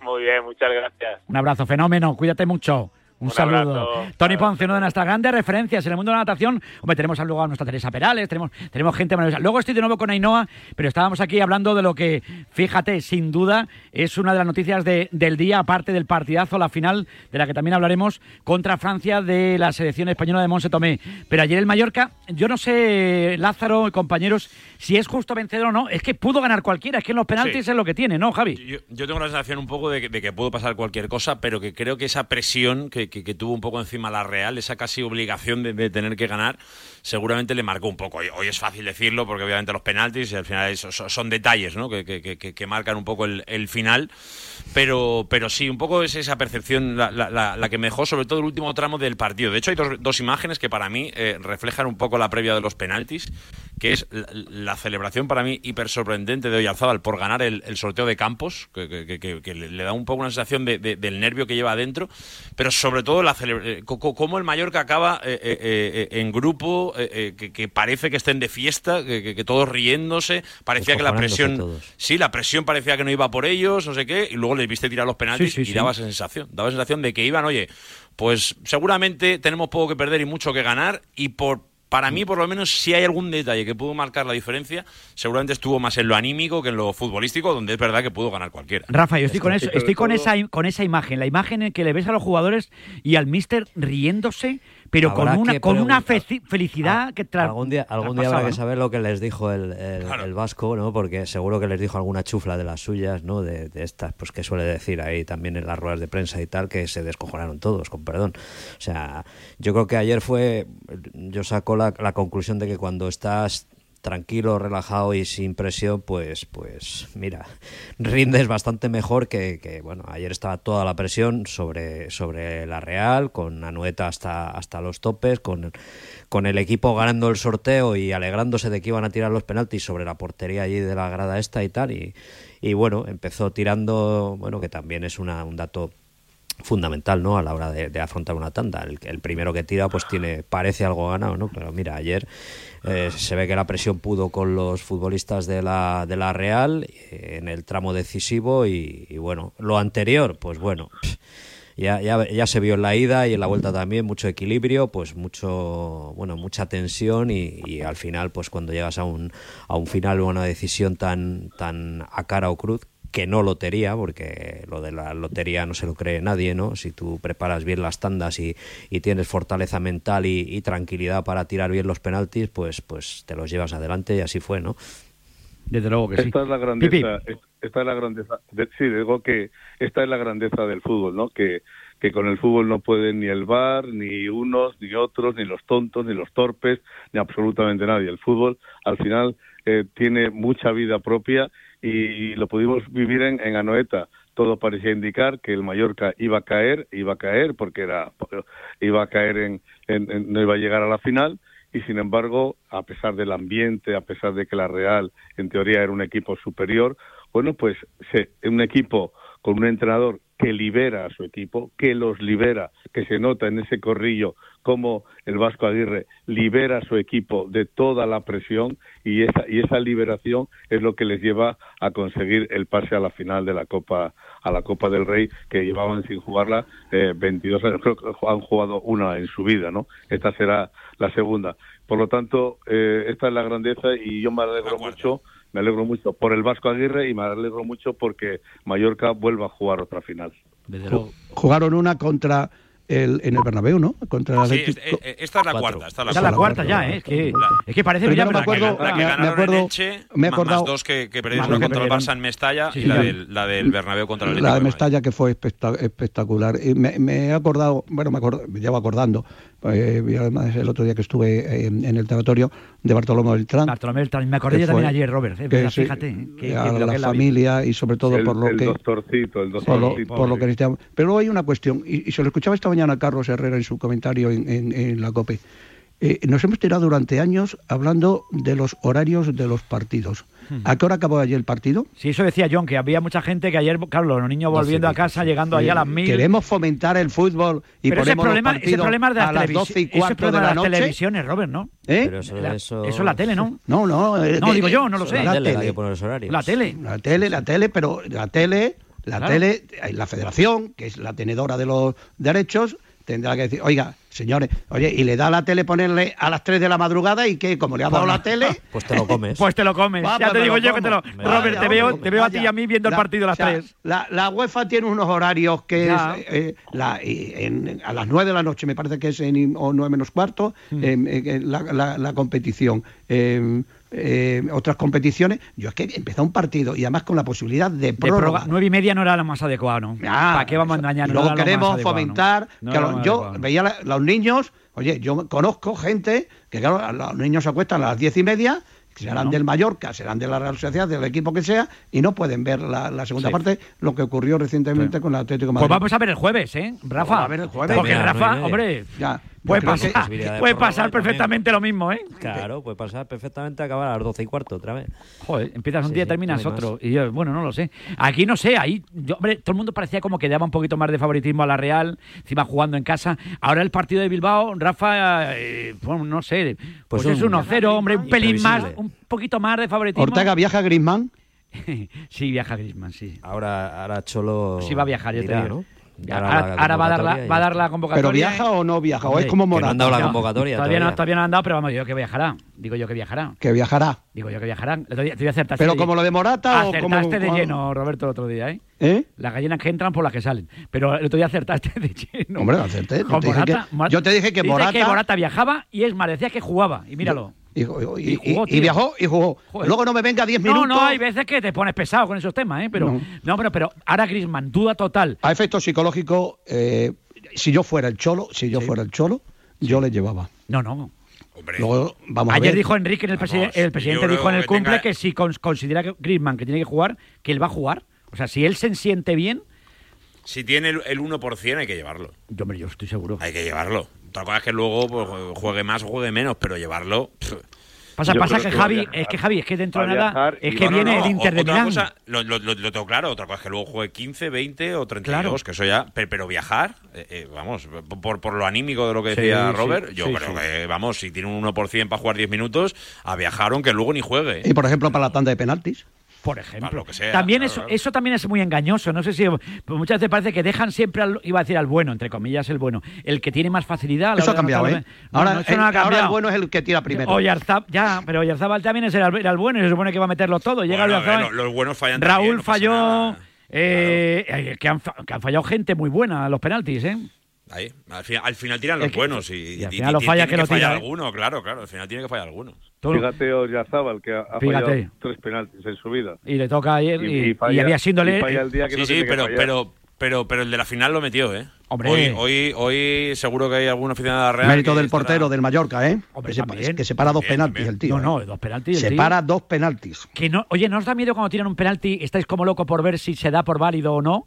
Muy bien, muchas gracias. Un abrazo, fenómeno, cuídate mucho. Un, Un saludo. abrazo. Tony Ponce, una de nuestras grandes referencias en el mundo de la natación. Hombre, tenemos luego a nuestra Teresa Perales, tenemos, tenemos gente maravillosa. Luego estoy de nuevo con Ainhoa, pero estábamos aquí hablando de lo que, fíjate, sin duda es una de las noticias de- del día, aparte del partidazo, la final, de la que también hablaremos, contra Francia de la selección española de Monse Tomé. Pero ayer el Mallorca, yo no sé, Lázaro y compañeros, si es justo vencedor o no. Es que pudo ganar cualquiera, es que en los penaltis Sí. es lo que tiene, ¿no, Javi? Yo, yo tengo la sensación un poco de que, de que pudo pasar cualquier cosa, pero que creo que esa presión que, que- que tuvo un poco encima la Real, esa casi obligación de, de tener que ganar, seguramente le marcó un poco. Hoy, es fácil decirlo porque obviamente los penaltis y al final eso- son, detalles ¿no? que- que- que marcan un poco el, el final, pero, pero sí, un poco es esa percepción la, la- la- la que me dejó sobre todo el último tramo del partido. De hecho, hay dos, dos imágenes que para mí eh, reflejan un poco la previa de los penaltis, que es la, la celebración para mí hiper sorprendente de Oyarzábal por ganar el, el sorteo de Campos, que, que- que- que- que le da un poco una sensación de- de- del nervio que lleva adentro, pero sobre todo la eh, cómo el Mallorca acaba eh, eh, eh, en grupo, que, parece que estén de fiesta, que, todos riéndose, parecía que la presión, todos. sí, la presión parecía que no iba por ellos, no sé qué, y luego les viste tirar los penaltis Sí, sí, y sí. daba esa sensación, daba esa sensación de que iban, oye, pues seguramente tenemos poco que perder y mucho que ganar y por para mí, por lo menos, si hay algún detalle que pudo marcar la diferencia, seguramente estuvo más en lo anímico que en lo futbolístico, donde es verdad que pudo ganar cualquiera. Rafa, yo estoy con eso, estoy con todo- esa, con esa imagen, la imagen en que le ves a los jugadores y al míster riéndose, pero con una, con una felicidad que tra- Algún día, algún día habrá que saber lo que les dijo el, el- el vasco, ¿no? Porque seguro que les dijo alguna chufla de las suyas, ¿no? De, de estas, pues que suele decir ahí también en las ruedas de prensa y tal, que se descojonaron todos, con perdón. O sea, yo creo que ayer fue, yo saco la, la conclusión de que cuando estás tranquilo, relajado y sin presión, pues, pues mira, rindes bastante mejor que, que, bueno, ayer estaba toda la presión sobre, sobre la Real, con Anueta hasta, hasta los topes, con, con el equipo ganando el sorteo y alegrándose de que iban a tirar los penaltis sobre la portería allí de la grada esta y tal, y, y bueno, empezó tirando, bueno, que también es una, un dato fundamental no a la hora de, afrontar una tanda. El, el primero que tira pues tiene parece algo ganado no pero mira ayer eh, se ve que la presión pudo con los futbolistas de la de la Real eh, en el tramo decisivo y, bueno lo anterior pues bueno ya, ya, ya se vio en la ida y en la vuelta también mucho equilibrio pues mucho bueno mucha tensión y, y al final pues cuando llegas a un a un final o una decisión tan tan a cara o cruz que no lotería, porque lo de la lotería no se lo cree nadie, ¿no? Si tú preparas bien las tandas y, y tienes fortaleza mental y, y tranquilidad para tirar bien los penaltis, pues, pues te los llevas adelante y así fue, ¿no? Desde luego que sí. Esta es la grandeza, es- esta es la grandeza, de- sí, digo que esta es la grandeza del fútbol, ¿no? Que, que con el fútbol no pueden ni el VAR, ni unos, ni otros, ni los tontos, ni los torpes, ni absolutamente nadie. El fútbol, al final, eh, tiene mucha vida propia y lo pudimos vivir en, en Anoeta. Todo parecía indicar que el Mallorca iba a caer, iba a caer porque era, iba a caer en, en- en- no iba a llegar a la final y sin embargo, a pesar del ambiente, a pesar de que la Real en teoría era un equipo superior, bueno, pues se, un equipo con un entrenador que libera a su equipo, que los libera, que se nota en ese corrillo cómo el Vasco Aguirre libera a su equipo de toda la presión y esa y esa liberación es lo que les lleva a conseguir el pase a la final de la Copa a la Copa del Rey que llevaban sin jugarla eh, 22 años creo que han jugado una en su vida no esta será la segunda. Por lo tanto eh, esta es la grandeza y yo me alegro mucho me alegro mucho por el Vasco Aguirre y me alegro mucho porque Mallorca vuelva a jugar otra final Jugaron una contra el, en el Bernabéu, ¿no? Contra el Sí, Atlético. este- eh, esta es la cuarta. Esta es la, Esta es la cuarta ya, ¿eh? Es que, es que parece Primero ya, me acuerdo- La que me- me ganaron acuerdo- en Elche, me he acordado- más dos que, que perdieron que contra el. Barça en Mestalla Sí, y la del, la del Bernabéu contra el La Atlético de de. Mestalla que fue especta- espectacular. Y me, me he acordado, bueno, me, acord- me llevo acordando, eh, y además el otro día que estuve eh, en el territorio de Bartolomé Beltrán. Bartolomé Beltrán, me acordé yo también ayer, Robert, es que fíjate, eh, que- a que la que es la familia y sobre todo el, por lo el que doctorcito el por lo, doctorcito por lo que necesitamos. Pero luego hay una cuestión, y, y se lo escuchaba esta mañana a Carlos Herrera en su comentario en, en- en la COPE. Eh, nos hemos tirado durante años hablando de los horarios de los partidos. ¿A qué hora acabó ayer el partido? Sí, eso decía John, que había mucha gente que ayer, claro, los niños volviendo a casa, llegando allá a las mil. Queremos fomentar el fútbol y Pero ese ponemos problema, los ese problema es de a las, las televisi- 12 y ese cuarto problema de la las noche. televisiones, Robert, ¿no? ¿Eh? Pero eso, La- eso... eso es la tele, ¿no? No, no. eh, No, digo yo, no lo sé. La tele, tele. hay que poner los horarios. La tele. La tele, la tele, pero la tele, la Claro. tele, la federación, que es la tenedora de los derechos, tendrá que decir, oiga, señores, oye, y le da a la tele ponerle a las 3 de la madrugada y que como le ha dado la tele, Pues te lo comes. Pues te lo comes. Va, ya pues te me digo yo que te lo. como. Robert, Vaya, te veo, te veo a ti y a mí viendo el partido a las o sea, 3. La, la UEFA tiene unos horarios que Ya. es eh, la- y en- a las 9 de la noche, me parece que es en, o 9 menos cuarto, Mm. eh, la, la- la competición. Em, eh, otras competiciones, yo es que empezó un partido y además con la posibilidad de De prórroga. nueve y media no era lo más adecuado, ¿no? Ah, ¿Para qué vamos a engañar? No luego queremos fomentar. No que era lo- lo más yo veía a los niños, oye, yo conozco gente que, claro, los niños se acuestan a las diez y media, que serán No. del Mallorca, serán de la Real Sociedad, del equipo que sea, y no pueden ver la, la segunda Sí. parte, lo que ocurrió recientemente con el Atlético de Madrid. Pues vamos a ver el jueves, ¿eh? Rafa. Vamos a ver el jueves. Porque Rafa, hombre, Ya, puede yo creo pasar, puede pasar también. perfectamente lo mismo, ¿eh? Claro, puede pasar perfectamente a acabar a las 12 y cuarto otra vez. Joder, empiezas un Sí, día y sí, terminas no otro. más. Y yo, bueno, no lo sé. Aquí no sé, ahí, yo, hombre, todo el mundo parecía como que daba un poquito más de favoritismo a la Real, encima jugando en casa. Ahora el partido de Bilbao, Rafa, eh, bueno, no sé, pues, Pues es un- 1-0, hombre, un pelín más, un poquito más de favoritismo. Ortega viaja a Griezmann. sí, viaja Griezmann, sí. Ahora, ahora Cholo. Sí va a viajar, ya te digo. ¿no? Ahora, ahora va a dar la, va a dar la convocatoria. ¿Pero viaja o no viaja? ¿O es como que no han Morata? dado la convocatoria Todavía no, todavía. no han dado, pero vamos, yo que viajará. Digo yo que viajará. Que viajará. Digo yo que viajará. El otro día- Te voy a acertar. ¿Pero como lo de Morata o como- Acertaste de lleno, Roberto, el otro día, ¿eh? ¿Eh? Las gallinas que entran por las que salen. Pero el otro día acertaste de lleno. Hombre, acerté. Yo te dije Morata- que- Mor- yo te dije que Dice Morata- que Morata viajaba y es más, decía que jugaba. Y míralo. Y, y- Y jugó, y- viajó y jugó. Joder. Luego no me venga 10 No, minutos. no, hay veces que te pones pesado con esos temas, ¿eh? Pero, No. no, pero, pero ahora Griezmann, duda total. A efecto psicológico, eh, si yo fuera el cholo, si yo fuera el cholo, yo le llevaba. No, no. Luego vamos a Ayer ver. dijo Enrique, en el, preside- el presidente dijo en el cumple tenga- que si cons- considera que Griezmann que tiene que jugar, que él va a jugar. O sea, si él se siente bien, Si tiene el, el 1% hay que llevarlo. yo, hombre, yo estoy seguro. Hay que llevarlo. Otra cosa es que luego pues, juegue más o juegue menos, pero llevarlo. pff. Pasa, Yo pasa que que Javi, viajar. es que Javi, es que dentro de nada, es que No, no, viene no, el Inter de Milán. cosa, lo, lo- lo- lo tengo claro, otra cosa es que luego juegue 15, 20 o 32, Claro. que eso ya. Pero, pero viajar, eh, eh, vamos, por, por lo anímico de lo que Sí, decía sí, Robert, yo sí, creo sí. que, vamos, si tiene un 1% para jugar 10 minutos, a viajar aunque luego ni juegue. Y por ejemplo, para la tanda de penaltis. Por ejemplo. Para lo que sea, también claro, eso, claro. eso también es muy engañoso. No sé si pues muchas veces parece que dejan siempre al, iba a decir al bueno, entre comillas, el bueno, el que tiene más facilidad. a Eso ha cambiado, ¿eh? No, Ahora, no, eso el, no ha ahora el cambiado. bueno es el que tira primero. Oyarzab- ya, pero Oyarzábal también es el, era el bueno y se supone que va a meterlo todo. Llega Bueno, eh, lo- los buenos fallan Raúl también, no pasa falló. eh, eh, que, han, que han fallado gente muy buena a los penaltis, ¿eh? Ahí, al, final, al final tiran los Es que- buenos y, y al y- final y lo tiene falla que lo fallar tira, ¿eh? alguno, claro, claro, al final tiene que fallar alguno. Fíjate Oyarzábal, que ha, ha Fíjate. fallado tres penaltis en su vida. Y le toca ayer y, y falla- había síndole. y falla el día que Sí, no sí, que pero, pero, pero, pero el de la final lo metió, ¿eh? Hombre. Hoy, hoy, hoy seguro que hay algún aficionado de la Real. Mérito que del estará- portero del Mallorca, ¿eh? Hombre, que, que separa dos También, penaltis también. el tío. No, ¿eh? no, dos penaltis. el tío. Separa dos penaltis. Que no, oye, ¿no os da miedo cuando tiran un penalti? ¿Estáis como loco por ver si se da por válido o no?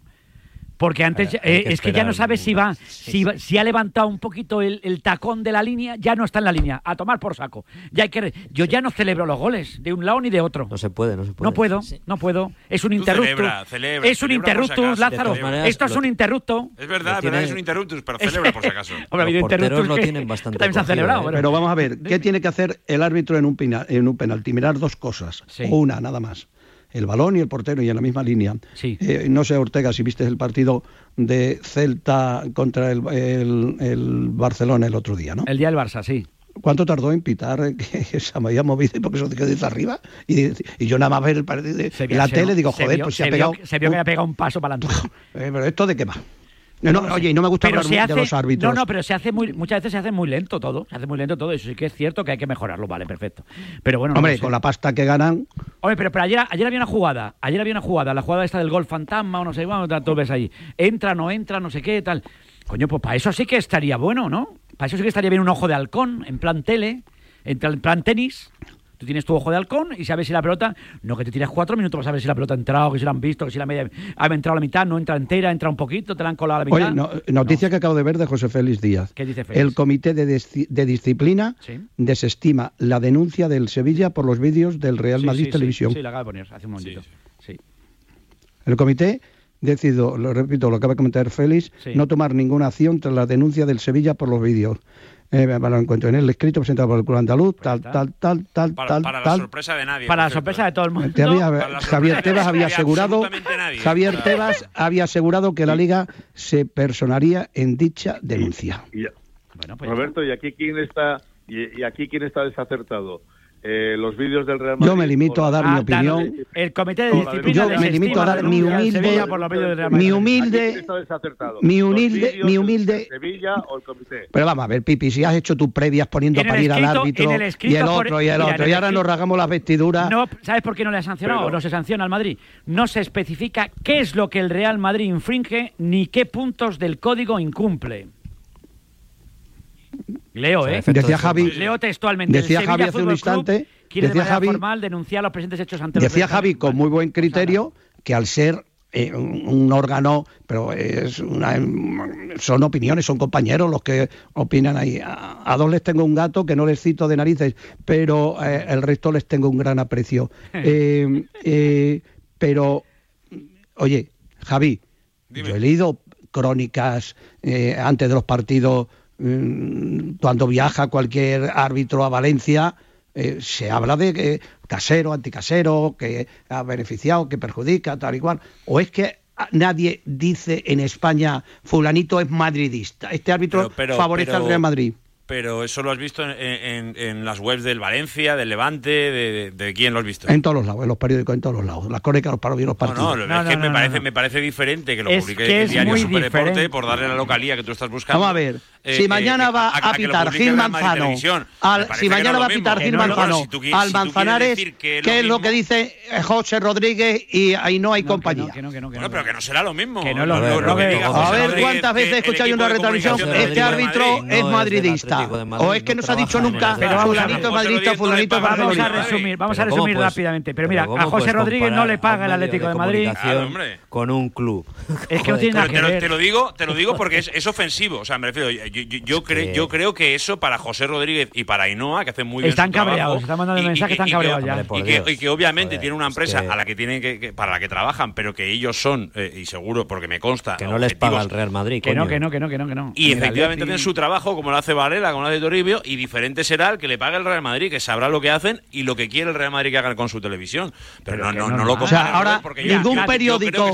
Porque antes Eh, eh, que es que ya no sabes si va, si, va- si ha levantado un poquito el, el tacón de la línea, ya no está en la línea, a tomar por saco. Ya hay que, re- yo ya no celebro los goles de un lado ni de otro. No se puede, no se puede. No puedo, no puedo. Es un Tú interruptus. celebra, celebra, es un acaso. Lázaro. Maneras, Esto es un interrupto. Es verdad, tiene- es un interruptus, pero celebra por si acaso. Hombre, ha Los habido porteros interruptus lo tienen bastante se celebrado. ¿eh? Pero vamos a ver, ¿qué tiene que hacer el árbitro en un, pina- en un penalti? Mirar dos cosas. Sí. O una, nada más. El balón y el portero y en la misma línea. Sí. Eh, no sé, Ortega, si viste el partido de Celta contra el, el- el Barcelona el otro día, ¿no? El día del Barça, sí. ¿Cuánto tardó en pitar que había movido y porque eso quedó desde arriba? Y, y yo nada más ver el partido de- Se vio- la se- tele digo, se joder, vio- pues se, se ha pegado. vio- se vio que había pegado un paso para adelante. Eh, pero esto de qué va. No, no, oye, y no me gusta pero hablar se de hace, los árbitros. No, no, pero se hace muy, muchas veces se hace muy lento todo. Se hace muy lento todo. Eso sí que es cierto que hay que mejorarlo, vale, perfecto. Pero bueno, no Hombre, con la pasta que ganan, Hombre, pero, pero ayer, ayer había una jugada. Ayer había una jugada. La jugada esta del gol fantasma o no sé, bueno, tú ves ahí. Entra, no entra, no sé qué, tal. Coño, pues para eso sí que estaría bueno, ¿no? Para eso sí que estaría bien un ojo de halcón, en plan tele, en plan tenis. Tú tienes tu ojo de halcón y sabes si la pelota, no que te tires cuatro minutos para saber si la pelota ha entrado, que si la han visto, que si la media, ha entrado a la mitad, no entra entera, entra un poquito, te la han colado a la mitad. Oye, no- noticia que acabo de ver de José Félix Díaz. ¿Qué dice Félix? El comité de, Disci- de disciplina Sí. desestima la denuncia del Sevilla por los vídeos del Real Sí, Madrid sí, Televisión. Sí, la acaba de poner hace un momentito. Sí. El comité decidido, lo repito, lo acaba de comentar Félix, no tomar ninguna acción tras la denuncia del Sevilla por los vídeos. Eh, lo encuentro en el escrito presentado por el club andaluz, pues tal, tal, tal, tal, para, tal. Para la sorpresa de nadie. Para la sorpresa de todo el mundo. Javier Tebas había asegurado, Javier. Tebas había asegurado que la liga se personaría en dicha denuncia. Bueno, pues Roberto, ¿y aquí quién está, y aquí quién está desacertado? Eh, los vídeos del Real Madrid. Ah, Yo me limito a dar mi opinión. El comité de disciplina. Yo me limito a dar mi humilde. Por Real mi humilde. Mi humilde. Mi humilde. Pero vamos a ver, Pipi, si has hecho tus previas poniendo a parir al árbitro y el otro y el otro. Y ahora nos ragamos las vestiduras. ¿Sabes por qué no le han sancionado? No se sanciona al Madrid. No se especifica qué es lo que el Real Madrid infringe ni qué puntos del código incumple. Leo, ¿eh? Decía Javi, Leo textualmente. Decía Javi hace un instante. Quiere decía de Javi, formal denunciar los presentes hechos ante Decía Javi con muy buen criterio que al ser eh, un, órgano, pero es una, em, son opiniones, son compañeros los que opinan ahí. A, dos les tengo un gato que no les cito de narices, pero eh, el resto les tengo un gran aprecio. Em, eh, pero, oye, Javi, yo he leído crónicas antes de los partidos Mm, cuando viaja cualquier árbitro a Valencia, eh, se habla de que casero, anticasero, que ha beneficiado, que perjudica, tal y cual. O es que ah, nadie dice en España, fulanito es madridista, este árbitro favorece al Real Madrid pero eso lo has visto en, en, en, las webs del Valencia, del Levante, de, de, quién lo has visto. En todos los lados, en los periódicos, en todos los lados. Las crónicas, los paros los partidos. No, no, no es no, que me, parece, me parece diferente que lo es publique que el diario Superdeporte por darle la localía que tú estás buscando. Vamos a ver, eh, si mañana eh, va a, a, a pitar Gil Manzano, al, si mañana va a pitar Gil Manzano si al Manzanares, que, que es lo que dice José Rodríguez y Ainhoa y compañía? Bueno, pero que no será lo mismo. A ver cuántas veces he escuchado una retransmisión, este árbitro es madridista. O es que no se ha dicho nunca pero vamos fulanito, fulanito, Vamos a resumir, vamos a resumir rápidamente. Pero mira, a José Rodríguez no le paga el Atlético de Madrid con un club. Es que no tiene nada que ver. Te lo digo, te lo digo porque es ofensivo, o sea, me refiero yo creo, yo creo que eso para José Rodríguez y para Ainhoa, que hacen muy bien Están cabreados, están mandando mensajes, están cabreados ya. Y que obviamente tiene una empresa a la que tienen que para la que trabajan, pero que ellos son eh, y seguro porque me consta que no les paga el Real Madrid, que no, que no, que no, que no, que no. Y efectivamente tienen su trabajo como lo hace Varela con de Toribio y diferente será el que le pague el Real Madrid, que sabrá lo que hacen y lo que quiere el Real Madrid que hagan con su televisión. Pero, no, no, no, lo o sea, ahora ningún periódico,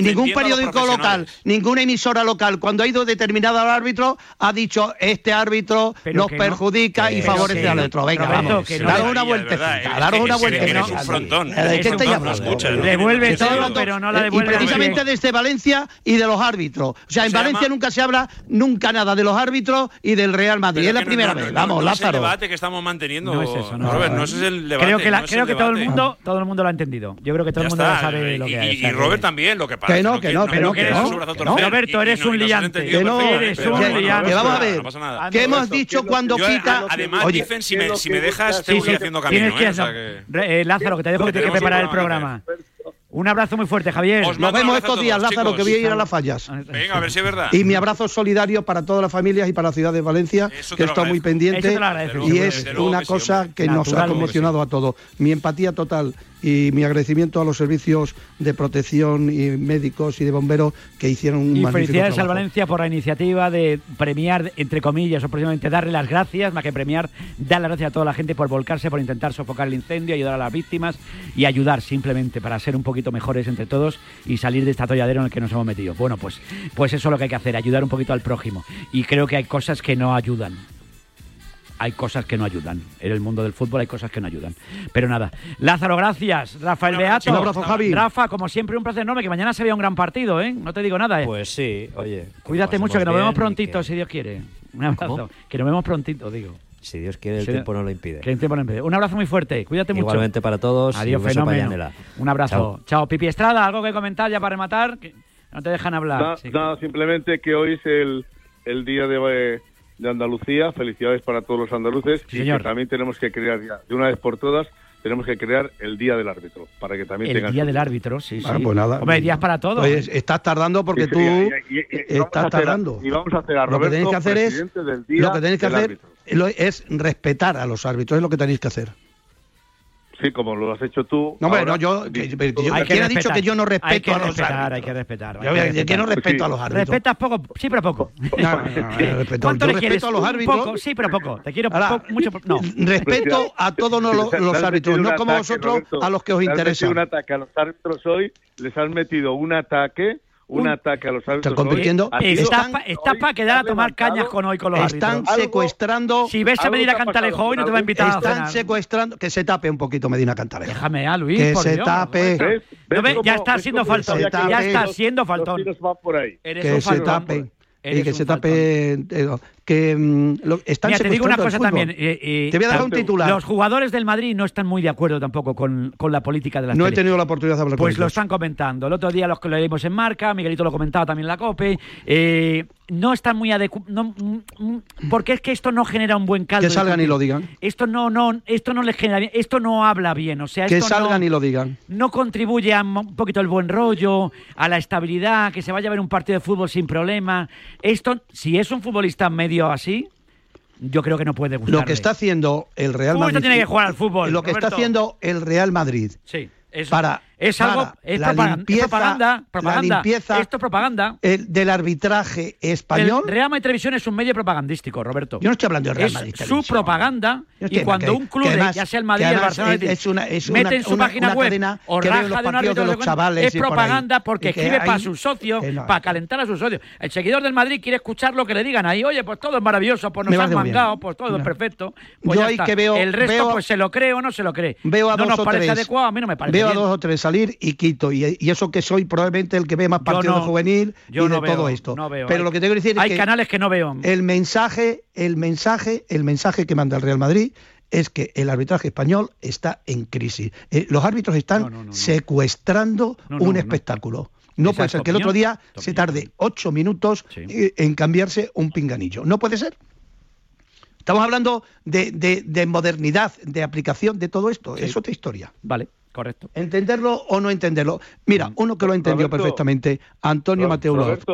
ningún periódico local, ninguna emisora local, cuando ha ido determinado al árbitro, ha dicho este árbitro Pero nos perjudica y favorece al otro. Venga, vamos. Daros una vueltecita, daros una vueltecita. Es un. Devuelve este todo, pero no la devuelve. Y precisamente desde este Valencia y de los árbitros. O sea, en Valencia nunca se habla nunca nada de los árbitros y del Real Madrid. Madrid, es la no, primera no, vez. Vamos, Lázaro. Es el debate que estamos manteniendo. No es eso, no. Robert, no es el debate. Creo que, la, creo que todo, el mundo, todo el mundo lo ha entendido. Yo creo que todo ya el mundo está. sabe y, lo que hay. Y, y Robert también, lo que pasa. Que no, que no, que no. Que no, Roberto, eres un liante. Que no, eres un liante. Vamos a ver. ¿Qué hemos dicho cuando quita? Eh, además, dicen, si me dejas, te voy haciendo camino. ¿eh? Eh, Lázaro, que te dejo que tienes que preparar el programa. Un abrazo muy fuerte, Javier. Os Nos vemos estos días, todos, Lázaro, que voy a ir a las fallas. Ah, Venga, a ver si es verdad. Y mi abrazo solidario para todas las familias y para la ciudad de Valencia, que está muy pendiente. Eso te lo y es una cosa que, nos ha conmocionado a todos. Mi empatía total y mi agradecimiento a los servicios de protección y médicos y de bomberos que hicieron un y felicidades trabajo. al Valencia por la iniciativa de premiar, entre comillas, o próximamente darle las gracias, más que premiar, dar las gracias a toda la gente por volcarse, por intentar sofocar el incendio, ayudar a las víctimas y ayudar simplemente para ser un poquito mejores entre todos y salir de esta tolladera en el que nos hemos metido. Bueno, pues, pues eso es lo que hay que hacer, ayudar un poquito al prójimo. Y creo que hay cosas que no ayudan hay cosas que no ayudan. En el mundo del fútbol hay cosas que no ayudan. Pero nada, Lázaro, gracias. Rafael Beato. Un abrazo, Javi. Rafa, como siempre, un placer enorme. Que mañana se vea un gran partido, ¿eh? No te digo nada, ¿eh? Pues sí, oye. Cuídate mucho, que nos vemos prontito, si Dios quiere. Un abrazo. Que nos vemos prontito, digo. Si Dios quiere, el tiempo no lo impide. Que el tiempo no impide. Un abrazo muy fuerte. Cuídate mucho. Igualmente para todos. Adiós, y un. Un abrazo. Chao. Chao. Pipi Estrada, ¿algo que comentar ya para rematar? No te dejan hablar. No, simplemente que hoy es el, el día de de Andalucía. Felicidades para todos los andaluces. Sí, señor. También tenemos que crear ya, de una vez por todas, tenemos que crear el Día del Árbitro, para que también El Día del Árbitro, sí, bueno, sí. Pues nada. Hombre, días para todos. Estás tardando porque sí, tú eh, estás tardando. Y vamos a hacer a lo que tenéis que hacer es, lo que tenéis que hacer es respetar a los árbitros, es lo que tenéis que hacer. Sí, como lo has hecho tú. No, bueno, ahora, yo, que- yo- Hay que ¿quién ha dicho que yo no respeto Hay que a los respetar, árbitros? hay que respetar. hay Yo- que yo- respetar. que no respeto a los árbitros. Respetas poco, sí, pero poco. No, no, no, no, no, respeto. ¿Cuánto Yo le quieres? respeto a los árbitros. poco, sí, pero poco. Te quiero Ahora, po- mucho. No. Respeto a todos los, Les- los les árbitros, no como ataque, vosotros Roberto. a los que os Les has interesa. metido un ataque a los árbitros hoy, les han metido un ataque, un, Un- ataque a los árbitros Están convirtiendo- Estás pa- estás para quedar a tomar cañas con hoy con los Están árbitros. secuestrando. Si ves a Medina Cantalejo hoy, no te va a invitar a Están secuestrando. Que se tape un poquito Medina Cantalejo. Déjame a Luis, Que por se Dios. tape. ¿Ves? No ve- ya está cómo faltón. Ya está los faltón. Que se tape. Y que se tape. Que mm, lo- están Mira, te digo una cosa también. eh, eh, Te voy a dar un titular. Los jugadores del Madrid no están muy de acuerdo tampoco con, con la política de la No he tenido la oportunidad de hablar con Pues lo ellos. están comentando. El otro día los que lo leímos en marca, Miguelito lo comentaba también en la COPE. eh, no están muy adecuados. No, mm, porque es que esto no genera un buen caldo. Que salgan y lo digan. Esto no, no, esto no les genera bien. Esto no habla bien. O sea, Que salgan no, y lo digan. no contribuye a un poquito el buen rollo, a la estabilidad, que se vaya a ver un partido de fútbol sin problema. Esto, si es un futbolista medio así, yo creo que no puede gustarle. Lo que está haciendo el Real Madrid. tiene que jugar al fútbol, Lo que está haciendo el Real Madrid. Sí, eso- para, es algo, para es la propaganda, es limpieza, propaganda, propaganda. La limpieza Esto es propaganda. el- del arbitraje español. El Real Madrid Televisión es un medio propagandístico, Roberto. Yo no estoy hablando del Real es Madrid su Televisión. propaganda Yo y cuando que- un club, de- además- ya sea el Madrid el Barcelona, es- es una- es mete una- en su una- página web o raja los de un partidos árbitro de los de- chavales es y por propaganda porque escribe para hay- sus socios, no. para calentar a sus socios. El seguidor del Madrid quiere escuchar lo que le digan ahí. Oye, pues todo es maravilloso, pues nos han mangado, pues todo es No. perfecto. Pues Yo ya ahí está. que veo- el resto, pues se lo cree o no se lo cree. Veo a no dos nos parece adecuado, a mí no me parece Veo a dos o tres salir y quito. Y, y eso que soy probablemente el que ve más partidos no- de juvenil yo y de no veo, todo esto. no veo. Pero Hay- lo que te quiero decir hay es que canales que no veo. el mensaje, el mensaje, el mensaje que manda el Real Madrid es que el arbitraje español está en crisis. Eh, los árbitros están secuestrando un espectáculo. No puede ser que el otro día se tarde ocho minutos en cambiarse un pinganillo. No puede ser. Estamos hablando de, de- de modernidad, de aplicación de todo esto. Sí. Es otra historia. Vale, correcto. ¿Entenderlo o no entenderlo? Mira, uno que lo entendió Roberto, perfectamente, Antonio Ro- Mateo López.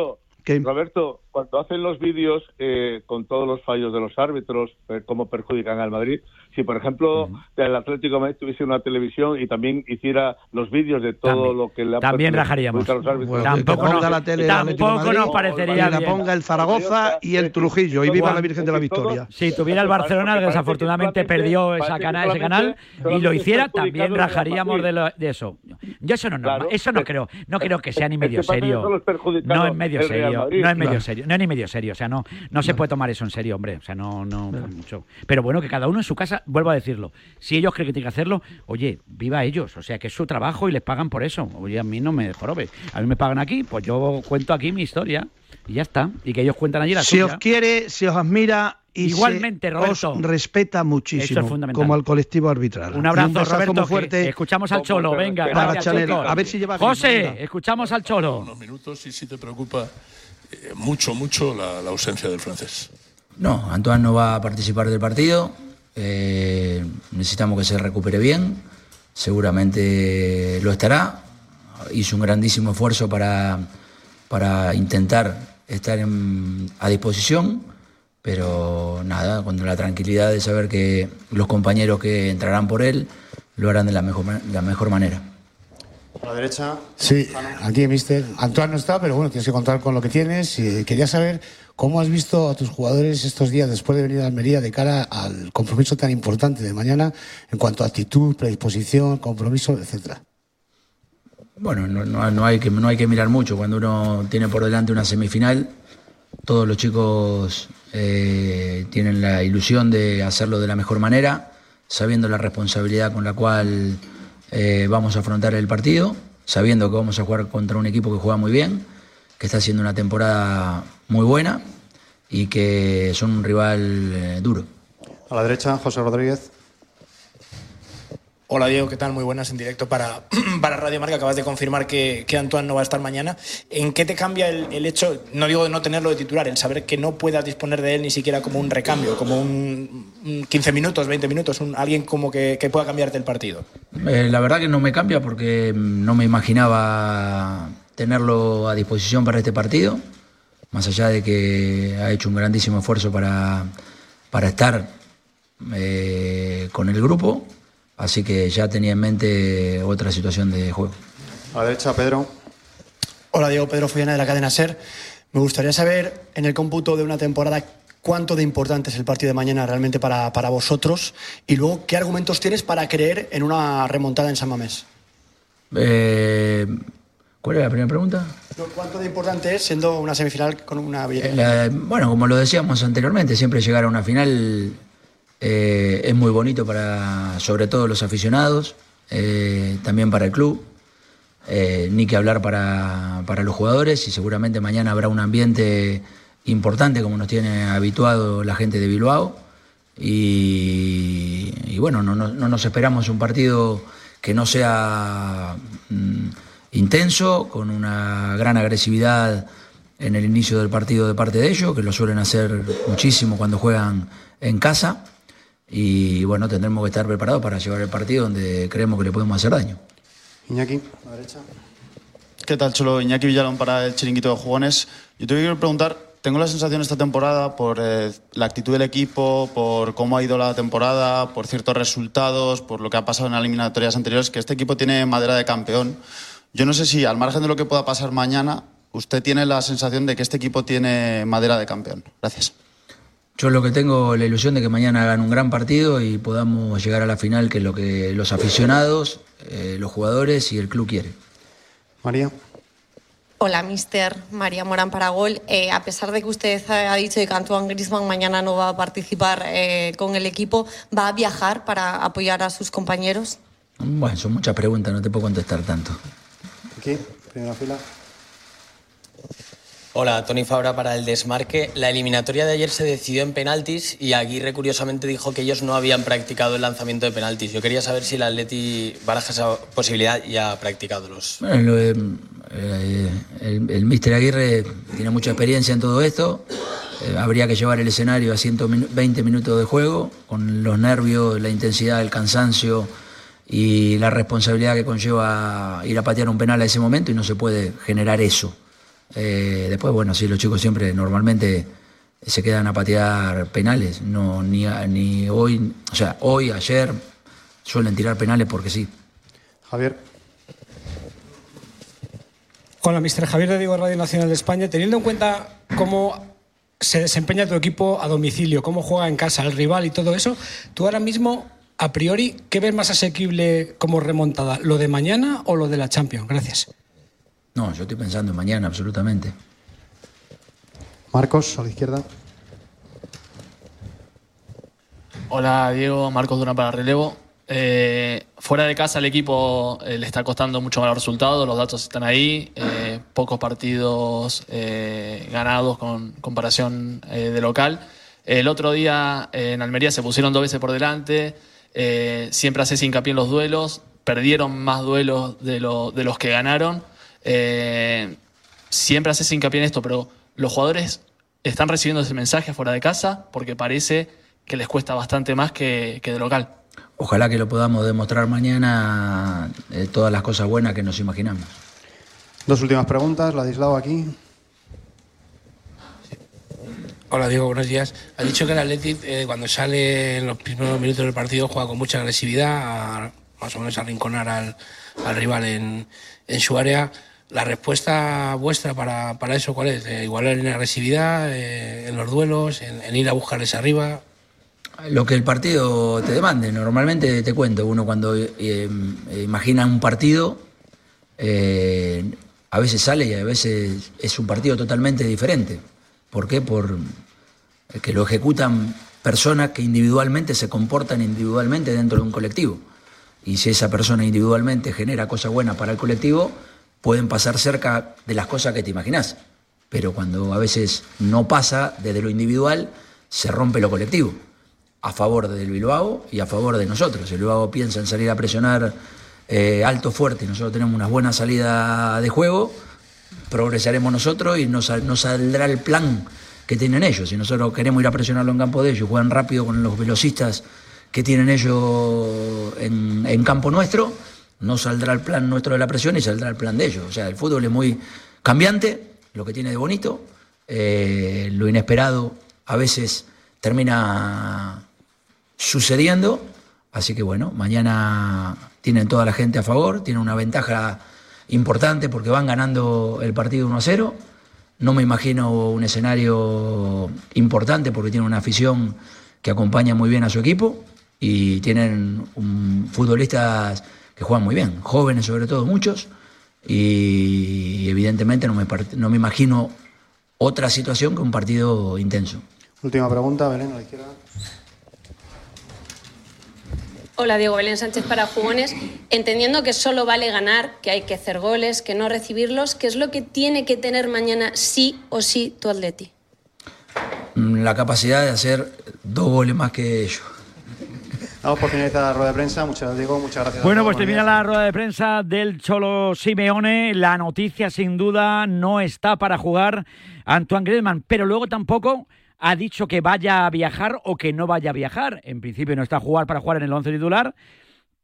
Que- Roberto, cuando hacen los vídeos eh, con todos los fallos de los árbitros, eh, cómo perjudican al Madrid, si por ejemplo el Atlético de Madrid tuviese una televisión y también hiciera los vídeos de todo También- lo que le ha también rajaríamos. a los árbitros. Bueno, Tampoco nos- la tele tampoco Madrid nos parecería y la bien. ponga el Zaragoza y el Trujillo y viva la Virgen de la Victoria. Si tuviera el Barcelona, que desafortunadamente perdió esa cana- ese canal, y lo hiciera, también rajaríamos de, lo- de eso. Yo eso no, no, Claro. eso no creo, no creo que sea ni medio serio. No es medio serio, no es medio Claro. Serio, no es ni medio serio, o sea, no, no se puede tomar eso en serio, hombre, o sea, no, no, por mucho. Pero bueno, que cada uno en su casa, vuelvo a decirlo, si ellos creen que tienen que hacerlo, oye, viva ellos, o sea, que es su trabajo y les pagan por eso. Oye, a mí no me jorobe, a mí me pagan aquí, pues yo cuento aquí mi historia y ya está, y que ellos cuentan allí la Si suya. os quiere, si os admira y Igualmente, se Roberto. os respeta muchísimo, Eso es fundamental. como al colectivo arbitral. Un abrazo, Roberto. fuerte. escuchamos al Cholo, venga. Para. A ver si lleva José, escuchamos al Cholo. Unos minutos y si te preocupa mucho, mucho la, ausencia del francés. No, Antoine no va a participar del partido. eh, necesitamos que se recupere bien. Seguramente lo estará. Hizo un grandísimo esfuerzo para, para intentar estar a disposición. Pero nada, con la tranquilidad de saber que los compañeros que entrarán por él lo harán de la mejor, la mejor manera. A la derecha. Sí, aquí, mister. Antoine no está, pero bueno, tienes que contar con lo que tienes. Y quería saber cómo has visto a tus jugadores estos días después de venir a Almería de cara al compromiso tan importante de mañana en cuanto a actitud, predisposición, compromiso, etcétera. Bueno, no, no- no hay que, no hay que mirar mucho. Cuando uno tiene por delante una semifinal, todos los chicos eh, tienen la ilusión de hacerlo de la mejor manera, sabiendo la responsabilidad con la cual eh, vamos a afrontar el partido, sabiendo que vamos a jugar contra un equipo que juega muy bien, que está haciendo una temporada muy buena y que son un rival eh, duro. A la derecha, José Rodríguez. Hola Diego, ¿qué tal? Muy buenas en directo para, para Radio Marca. Acabas de confirmar que, que Antoine no va a estar mañana. ¿En qué te cambia el, hecho, no digo de no tenerlo de titular, el saber que no puedas disponer de él ni siquiera como un recambio, como un, un 15 minutos, 20 minutos, un, alguien como que, que pueda cambiarte el partido? Eh, la verdad que no me cambia porque mm, no me imaginaba tenerlo a disposición para este partido, más allá de que ha hecho un grandísimo esfuerzo para, para estar eh, con el grupo. Así que ya tenía en mente otra situación de juego. A la derecha, Pedro. Hola, Diego Pedro Follana de la cadena SER. Me gustaría saber, en el cómputo de una temporada, cuánto de importante es el partido de mañana realmente para, para vosotros y luego qué argumentos tienes para creer en una remontada en San Mamés. Eh, ¿Cuál es la primera pregunta? ¿Cuánto de importante es siendo una semifinal con una La- bueno, como lo decíamos anteriormente, siempre llegar a una final eh, es muy bonito para, sobre todo los aficionados, eh, también para el club, eh, ni que hablar para, para los jugadores y seguramente mañana habrá un ambiente importante como nos tiene habituado la gente de Bilbao y, bueno, no, no- no nos esperamos un partido que no sea mm, intenso, con una gran agresividad en el inicio del partido de parte de ellos, que lo suelen hacer muchísimo cuando juegan en casa. Y bueno, tendremos que estar preparados para llevar el partido donde creemos que le podemos hacer daño. Iñaki, a la derecha. ¿Qué tal, Cholo? Iñaki Villalón para el Chiringuito de Jugones. Yo te quiero preguntar, tengo la sensación esta temporada, por eh, la actitud del equipo, por cómo ha ido la temporada, por ciertos resultados, por lo que ha pasado en eliminatorias anteriores, que este equipo tiene madera de campeón. Yo no sé si, al margen de lo que pueda pasar mañana, usted tiene la sensación de que este equipo tiene madera de campeón. Gracias. Yo lo que tengo la ilusión de que mañana hagan un gran partido y podamos llegar a la final, que es lo que los aficionados, eh, los jugadores y el club quiere. María. Hola, mister María Morán Paragol. Eh, a pesar de que usted ha dicho que Antoine Griezmann mañana no va a participar eh, con el equipo, ¿va a viajar para apoyar a sus compañeros? Bueno, son muchas preguntas, no te puedo contestar tanto. Aquí, primera fila. Hola, Tony Fabra para el Desmarque. La eliminatoria de ayer se decidió en penaltis y Aguirre curiosamente dijo que ellos no habían practicado el lanzamiento de penaltis. Yo quería saber si el Atleti baraja esa posibilidad y ha practicado los. Bueno, lo eh, el, el Mister Aguirre tiene mucha experiencia en todo esto. Eh, habría que llevar el escenario a 120 minutos de juego, con los nervios, la intensidad, el cansancio y la responsabilidad que conlleva ir a patear un penal a ese momento y no se puede generar eso. Eh, después, bueno, sí, los chicos siempre normalmente se quedan a patear penales, no ni, a- ni hoy, o sea, hoy, ayer suelen tirar penales porque sí. Javier. Hola, mister Javier de Diego Radio Nacional de España. Teniendo en cuenta cómo se desempeña tu equipo a domicilio, cómo juega en casa, el rival y todo eso, tú ahora mismo, a priori, ¿qué ves más asequible como remontada? ¿Lo de mañana o lo de la Champions? Gracias. No, yo estoy pensando en mañana, absolutamente. Marcos, a la izquierda. Hola Diego, Marcos Durán para relevo. Eh, fuera de casa el equipo eh, le está costando mucho más los resultados, los datos están ahí, eh, pocos partidos eh, ganados con comparación eh, de local. El otro día eh, en Almería se pusieron dos veces por delante, eh, siempre haces hincapié en los duelos, perdieron más duelos de, lo- de los que ganaron. Eh, siempre haces hincapié en esto, pero los jugadores están recibiendo ese mensaje fuera de casa porque parece que les cuesta bastante más que, que de local. Ojalá que lo podamos demostrar mañana eh, todas las cosas buenas que nos imaginamos. Dos últimas preguntas. Ladislao aquí. Hola Diego, buenos días. Ha dicho que el Athletic eh, cuando sale en los primeros minutos del partido juega con mucha agresividad, a- más o menos a arrinconar al, al rival en, en su área. La respuesta vuestra para, para eso, ¿cuál es? Eh, igualar en agresividad, eh, en los duelos, en, ir a buscarles arriba. Lo que el partido te demande. Normalmente te cuento, uno cuando eh, eh, imagina un partido, eh, a veces sale y a veces es un partido totalmente diferente. ¿Por qué? Por que lo ejecutan personas que individualmente se comportan individualmente dentro de un colectivo. Y si esa persona individualmente genera cosas buenas para el colectivo, pueden pasar cerca de las cosas que te imaginas. Pero cuando a veces no pasa desde lo individual, se rompe lo colectivo. A favor del Bilbao y a favor de nosotros. El Bilbao piensa en salir a presionar eh, alto, fuerte, nosotros tenemos una buena salida de juego, progresaremos nosotros y no, sal- no saldrá el plan que tienen ellos. Si nosotros queremos ir a presionarlo en campo de ellos, juegan rápido con los velocistas que tienen ellos en campo nuestro, no saldrá el plan nuestro de la presión y saldrá el plan de ellos. O sea, el fútbol es muy cambiante, lo que tiene de bonito, eh, lo inesperado a veces termina sucediendo, Así que bueno, mañana tienen toda la gente a favor, tienen una ventaja importante porque van ganando el partido 1 a 0. No me imagino un escenario importante porque tienen una afición que acompaña muy bien a su equipo y tienen futbolistas que juegan muy bien, jóvenes sobre todo muchos, y evidentemente no me, no me imagino otra situación que un partido intenso. Última pregunta, Belén, a la izquierda. Hola, Diego Belén Sánchez para Jugones. Entendiendo que solo vale ganar, que hay que hacer goles, que no recibirlos, ¿qué es lo que tiene que tener mañana sí o sí tu Atleti? Mm, la capacidad de hacer dos goles más que ellos. Vamos por finalizar la rueda de prensa. Muchas, Diego, muchas gracias. Bueno, pues termina la rueda de prensa del Cholo Simeone. La noticia, sin duda, no está para jugar Antoine Griezmann, pero luego tampoco ha dicho que vaya a viajar o que no vaya a viajar. En principio no está a jugar para jugar en el once titular,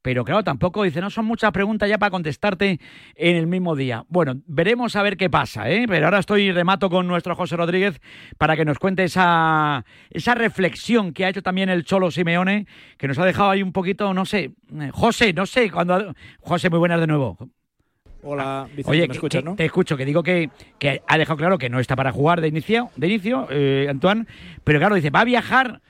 pero claro, tampoco dice, no son muchas preguntas ya para contestarte en el mismo día. Bueno, veremos a ver qué pasa, ¿eh? Pero ahora estoy remato con nuestro José Rodríguez para que nos cuente esa, esa reflexión que ha hecho también el Cholo Simeone, que nos ha dejado ahí un poquito, no sé, eh, José, no sé, cuando... José, muy buenas de nuevo. Hola, Vicente, Oye, ¿me escuchas, no? Te escucho, que digo que, que, ha dejado claro que no está para jugar de inicio, de inicio eh, Antoine, pero claro, dice, va a viajar.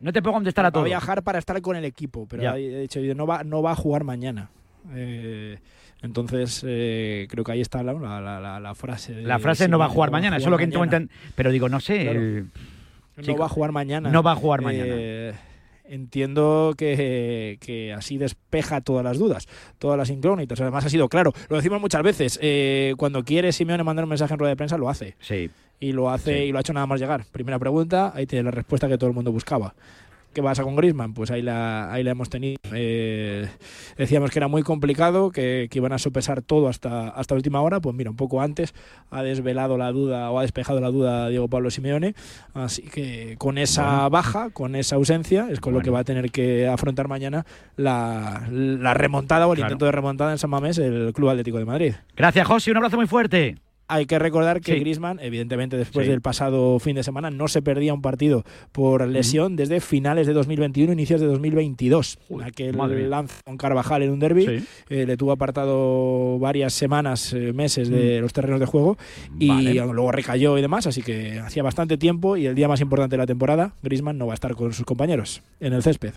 No te puedo contestar a todo. Va a viajar para estar con el equipo, pero ha dicho, no va, no va a jugar mañana. Eh, entonces, eh, creo que ahí está la, la, la, frase. La frase no va a jugar mañana, eso es lo que entiendo. Pero digo, no sé. no va a jugar mañana. No va a jugar mañana entiendo que, así despeja todas las dudas, todas las incógnitas. Además, ha sido claro. Lo decimos muchas veces. Eh, cuando quiere Simeone mandar un mensaje en rueda de prensa, lo hace. Sí. Y lo hace y lo ha hecho nada más llegar. Primera pregunta, ahí tiene la respuesta que todo el mundo buscaba. ¿Qué pasa con Grisman? Pues ahí la, ahí la hemos tenido. Eh, decíamos que era muy complicado, que, iban a sopesar todo hasta, hasta última hora. Pues mira, un poco antes ha desvelado la duda o ha despejado la duda Diego Pablo Simeone. Así que con esa baja, con esa ausencia, es con lo que va a tener que afrontar mañana la, remontada o el intento de remontada en San Mamés el Club Atlético de Madrid. Gracias, José. Un abrazo muy fuerte. Hay que recordar que Grisman, evidentemente, después del pasado fin de semana, no se perdía un partido por lesión desde finales de 2021, inicios de 2022. Aquel lance con Carvajal en un derby eh, le tuvo apartado varias semanas, eh, meses de los terrenos de juego y luego recayó y demás, así que hacía bastante tiempo y el día más importante de la temporada, Grisman no va a estar con sus compañeros en el césped.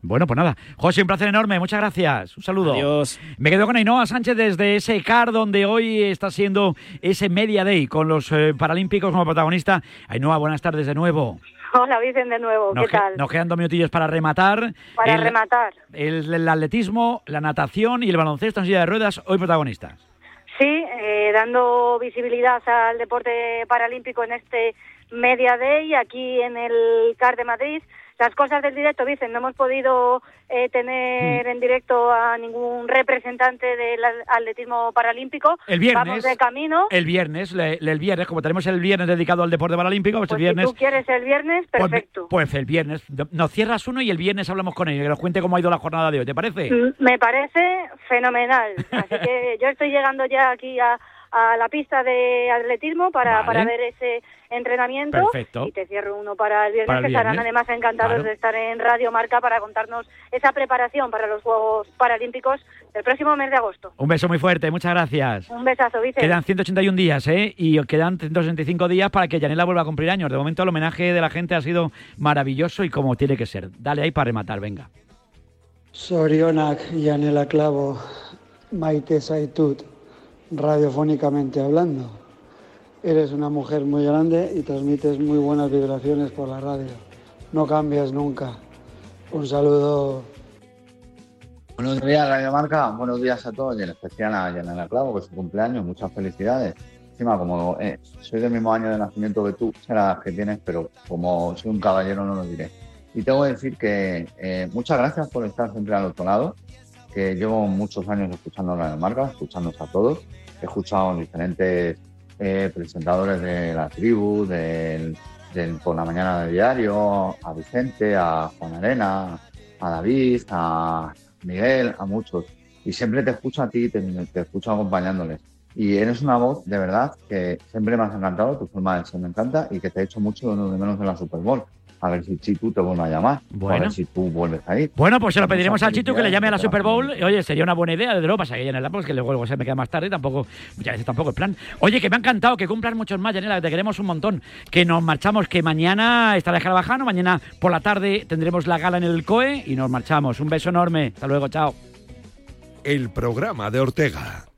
Bueno, pues nada. José, un placer enorme. Muchas gracias. Un saludo. Adiós. Me quedo con Ainhoa Sánchez desde ese CAR donde hoy está siendo ese Media Day con los eh, Paralímpicos como protagonista. Ainhoa, buenas tardes de nuevo. Hola, Vicente, de nuevo. ¿Qué tal? Nos quedan dos minutillos para rematar. Para rematar. El, atletismo, la natación y el baloncesto en silla de ruedas, hoy protagonistas. Sí, eh, dando visibilidad al deporte paralímpico en este Media Day aquí en el CAR de Madrid las cosas del directo, dicen, no hemos podido eh, tener mm. en directo a ningún representante del atletismo paralímpico. El viernes. Vamos de camino. El viernes, el viernes, como tenemos el viernes dedicado al deporte paralímpico, pues, el pues viernes. Si tú quieres el viernes, pues perfecto. Pues, el viernes. Nos cierras uno y el viernes hablamos con él, que nos cuente cómo ha ido la jornada de hoy, ¿te parece? Mm, me parece fenomenal. Así que yo estoy llegando ya aquí a a la pista de atletismo para, para ver ese entrenamiento Perfecto. y te cierro uno para el viernes, que estarán además encantados de estar en Radio Marca para contarnos esa preparación para los Juegos Paralímpicos del próximo mes de agosto. Un beso muy fuerte, muchas gracias. Un besazo, Vicente. Quedan 181 días, ¿eh? Y quedan 165 días para que Yanela vuelva a cumplir años. De momento el homenaje de la gente ha sido maravilloso y como tiene que ser. Dale ahí para rematar, venga. Sorionak, Yanela Clavo, Maite Saitut radiofónicamente hablando. Eres una mujer muy grande y transmites muy buenas vibraciones por la radio. No cambias nunca. Un saludo. Buenos días, Radio Marca. Buenos días a todos y en especial a Yanela Clavo, que es su cumpleaños. Muchas felicidades. Encima, como eh, soy del mismo año de nacimiento que tú, será que tienes, pero como soy un caballero no lo diré. Y tengo que decir que eh, muchas gracias por estar siempre al otro lado, que llevo muchos años escuchando Radio Marca, escuchándonos a todos he escuchado diferentes eh, presentadores de la tribu, del, por la mañana de diario, a Vicente, a Juan Arena, a David, a Miguel, a muchos. Y siempre te escucho a ti, te, te escucho acompañándoles. Y eres una voz, de verdad, que siempre me has encantado, tu forma de ser me encanta y que te he hecho mucho de menos en la Super Bowl. A ver si Chitu te vuelve a llamar. Bueno. A ver si tú vuelves a ir. Bueno, pues se lo pediremos al Chitu que le llame a la Super Bowl. Y, Oye, sería una buena idea, desde luego, pasa que Yanela, pues que luego se me queda más tarde y tampoco, muchas veces tampoco es plan. Oye, que me ha encantado, que cumplan muchos más, Yanela, que te queremos un montón. Que nos marchamos, que mañana estará Carabajano, mañana por la tarde tendremos la gala en el COE y nos marchamos. Un beso enorme. Hasta luego, chao. El programa de Ortega.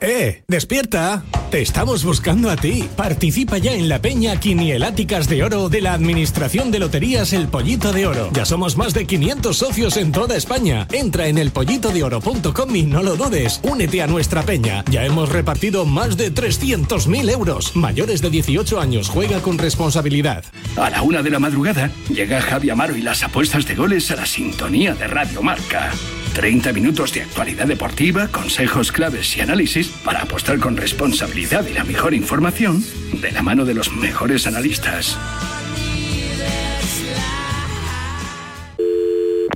¡Eh! ¡Despierta! Te estamos buscando a ti. Participa ya en la peña Quinieláticas de Oro de la Administración de Loterías El Pollito de Oro. Ya somos más de 500 socios en toda España. Entra en elpollitodeoro.com y no lo dudes. Únete a nuestra peña. Ya hemos repartido más de 300.000 euros. Mayores de 18 años. Juega con responsabilidad. A la una de la madrugada llega Javi Amaro y las apuestas de goles a la sintonía de Radio Marca. 30 minutos de actualidad deportiva, consejos claves y análisis para apostar con responsabilidad y la mejor información de la mano de los mejores analistas.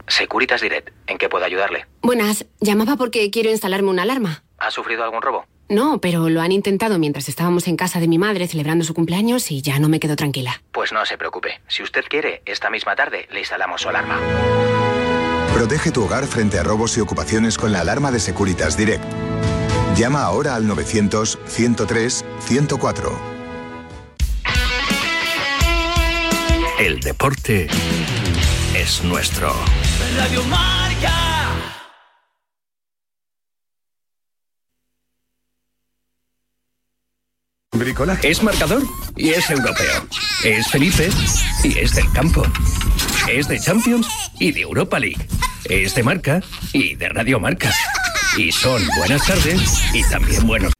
Securitas Direct, ¿en qué puedo ayudarle? Buenas, llamaba porque quiero instalarme una alarma. ¿Ha sufrido algún robo? No, pero lo han intentado mientras estábamos en casa de mi madre celebrando su cumpleaños y ya no me quedo tranquila. Pues no se preocupe. Si usted quiere, esta misma tarde le instalamos su alarma. Protege tu hogar frente a robos y ocupaciones con la alarma de Securitas Direct. Llama ahora al 900-103-104. El deporte es nuestro. Radio Marca. Bricolaje. Es marcador y es europeo. Es Felipe y es del campo. Es de Champions y de Europa League. Es de marca y de Radio Marca. Y son buenas tardes y también buenos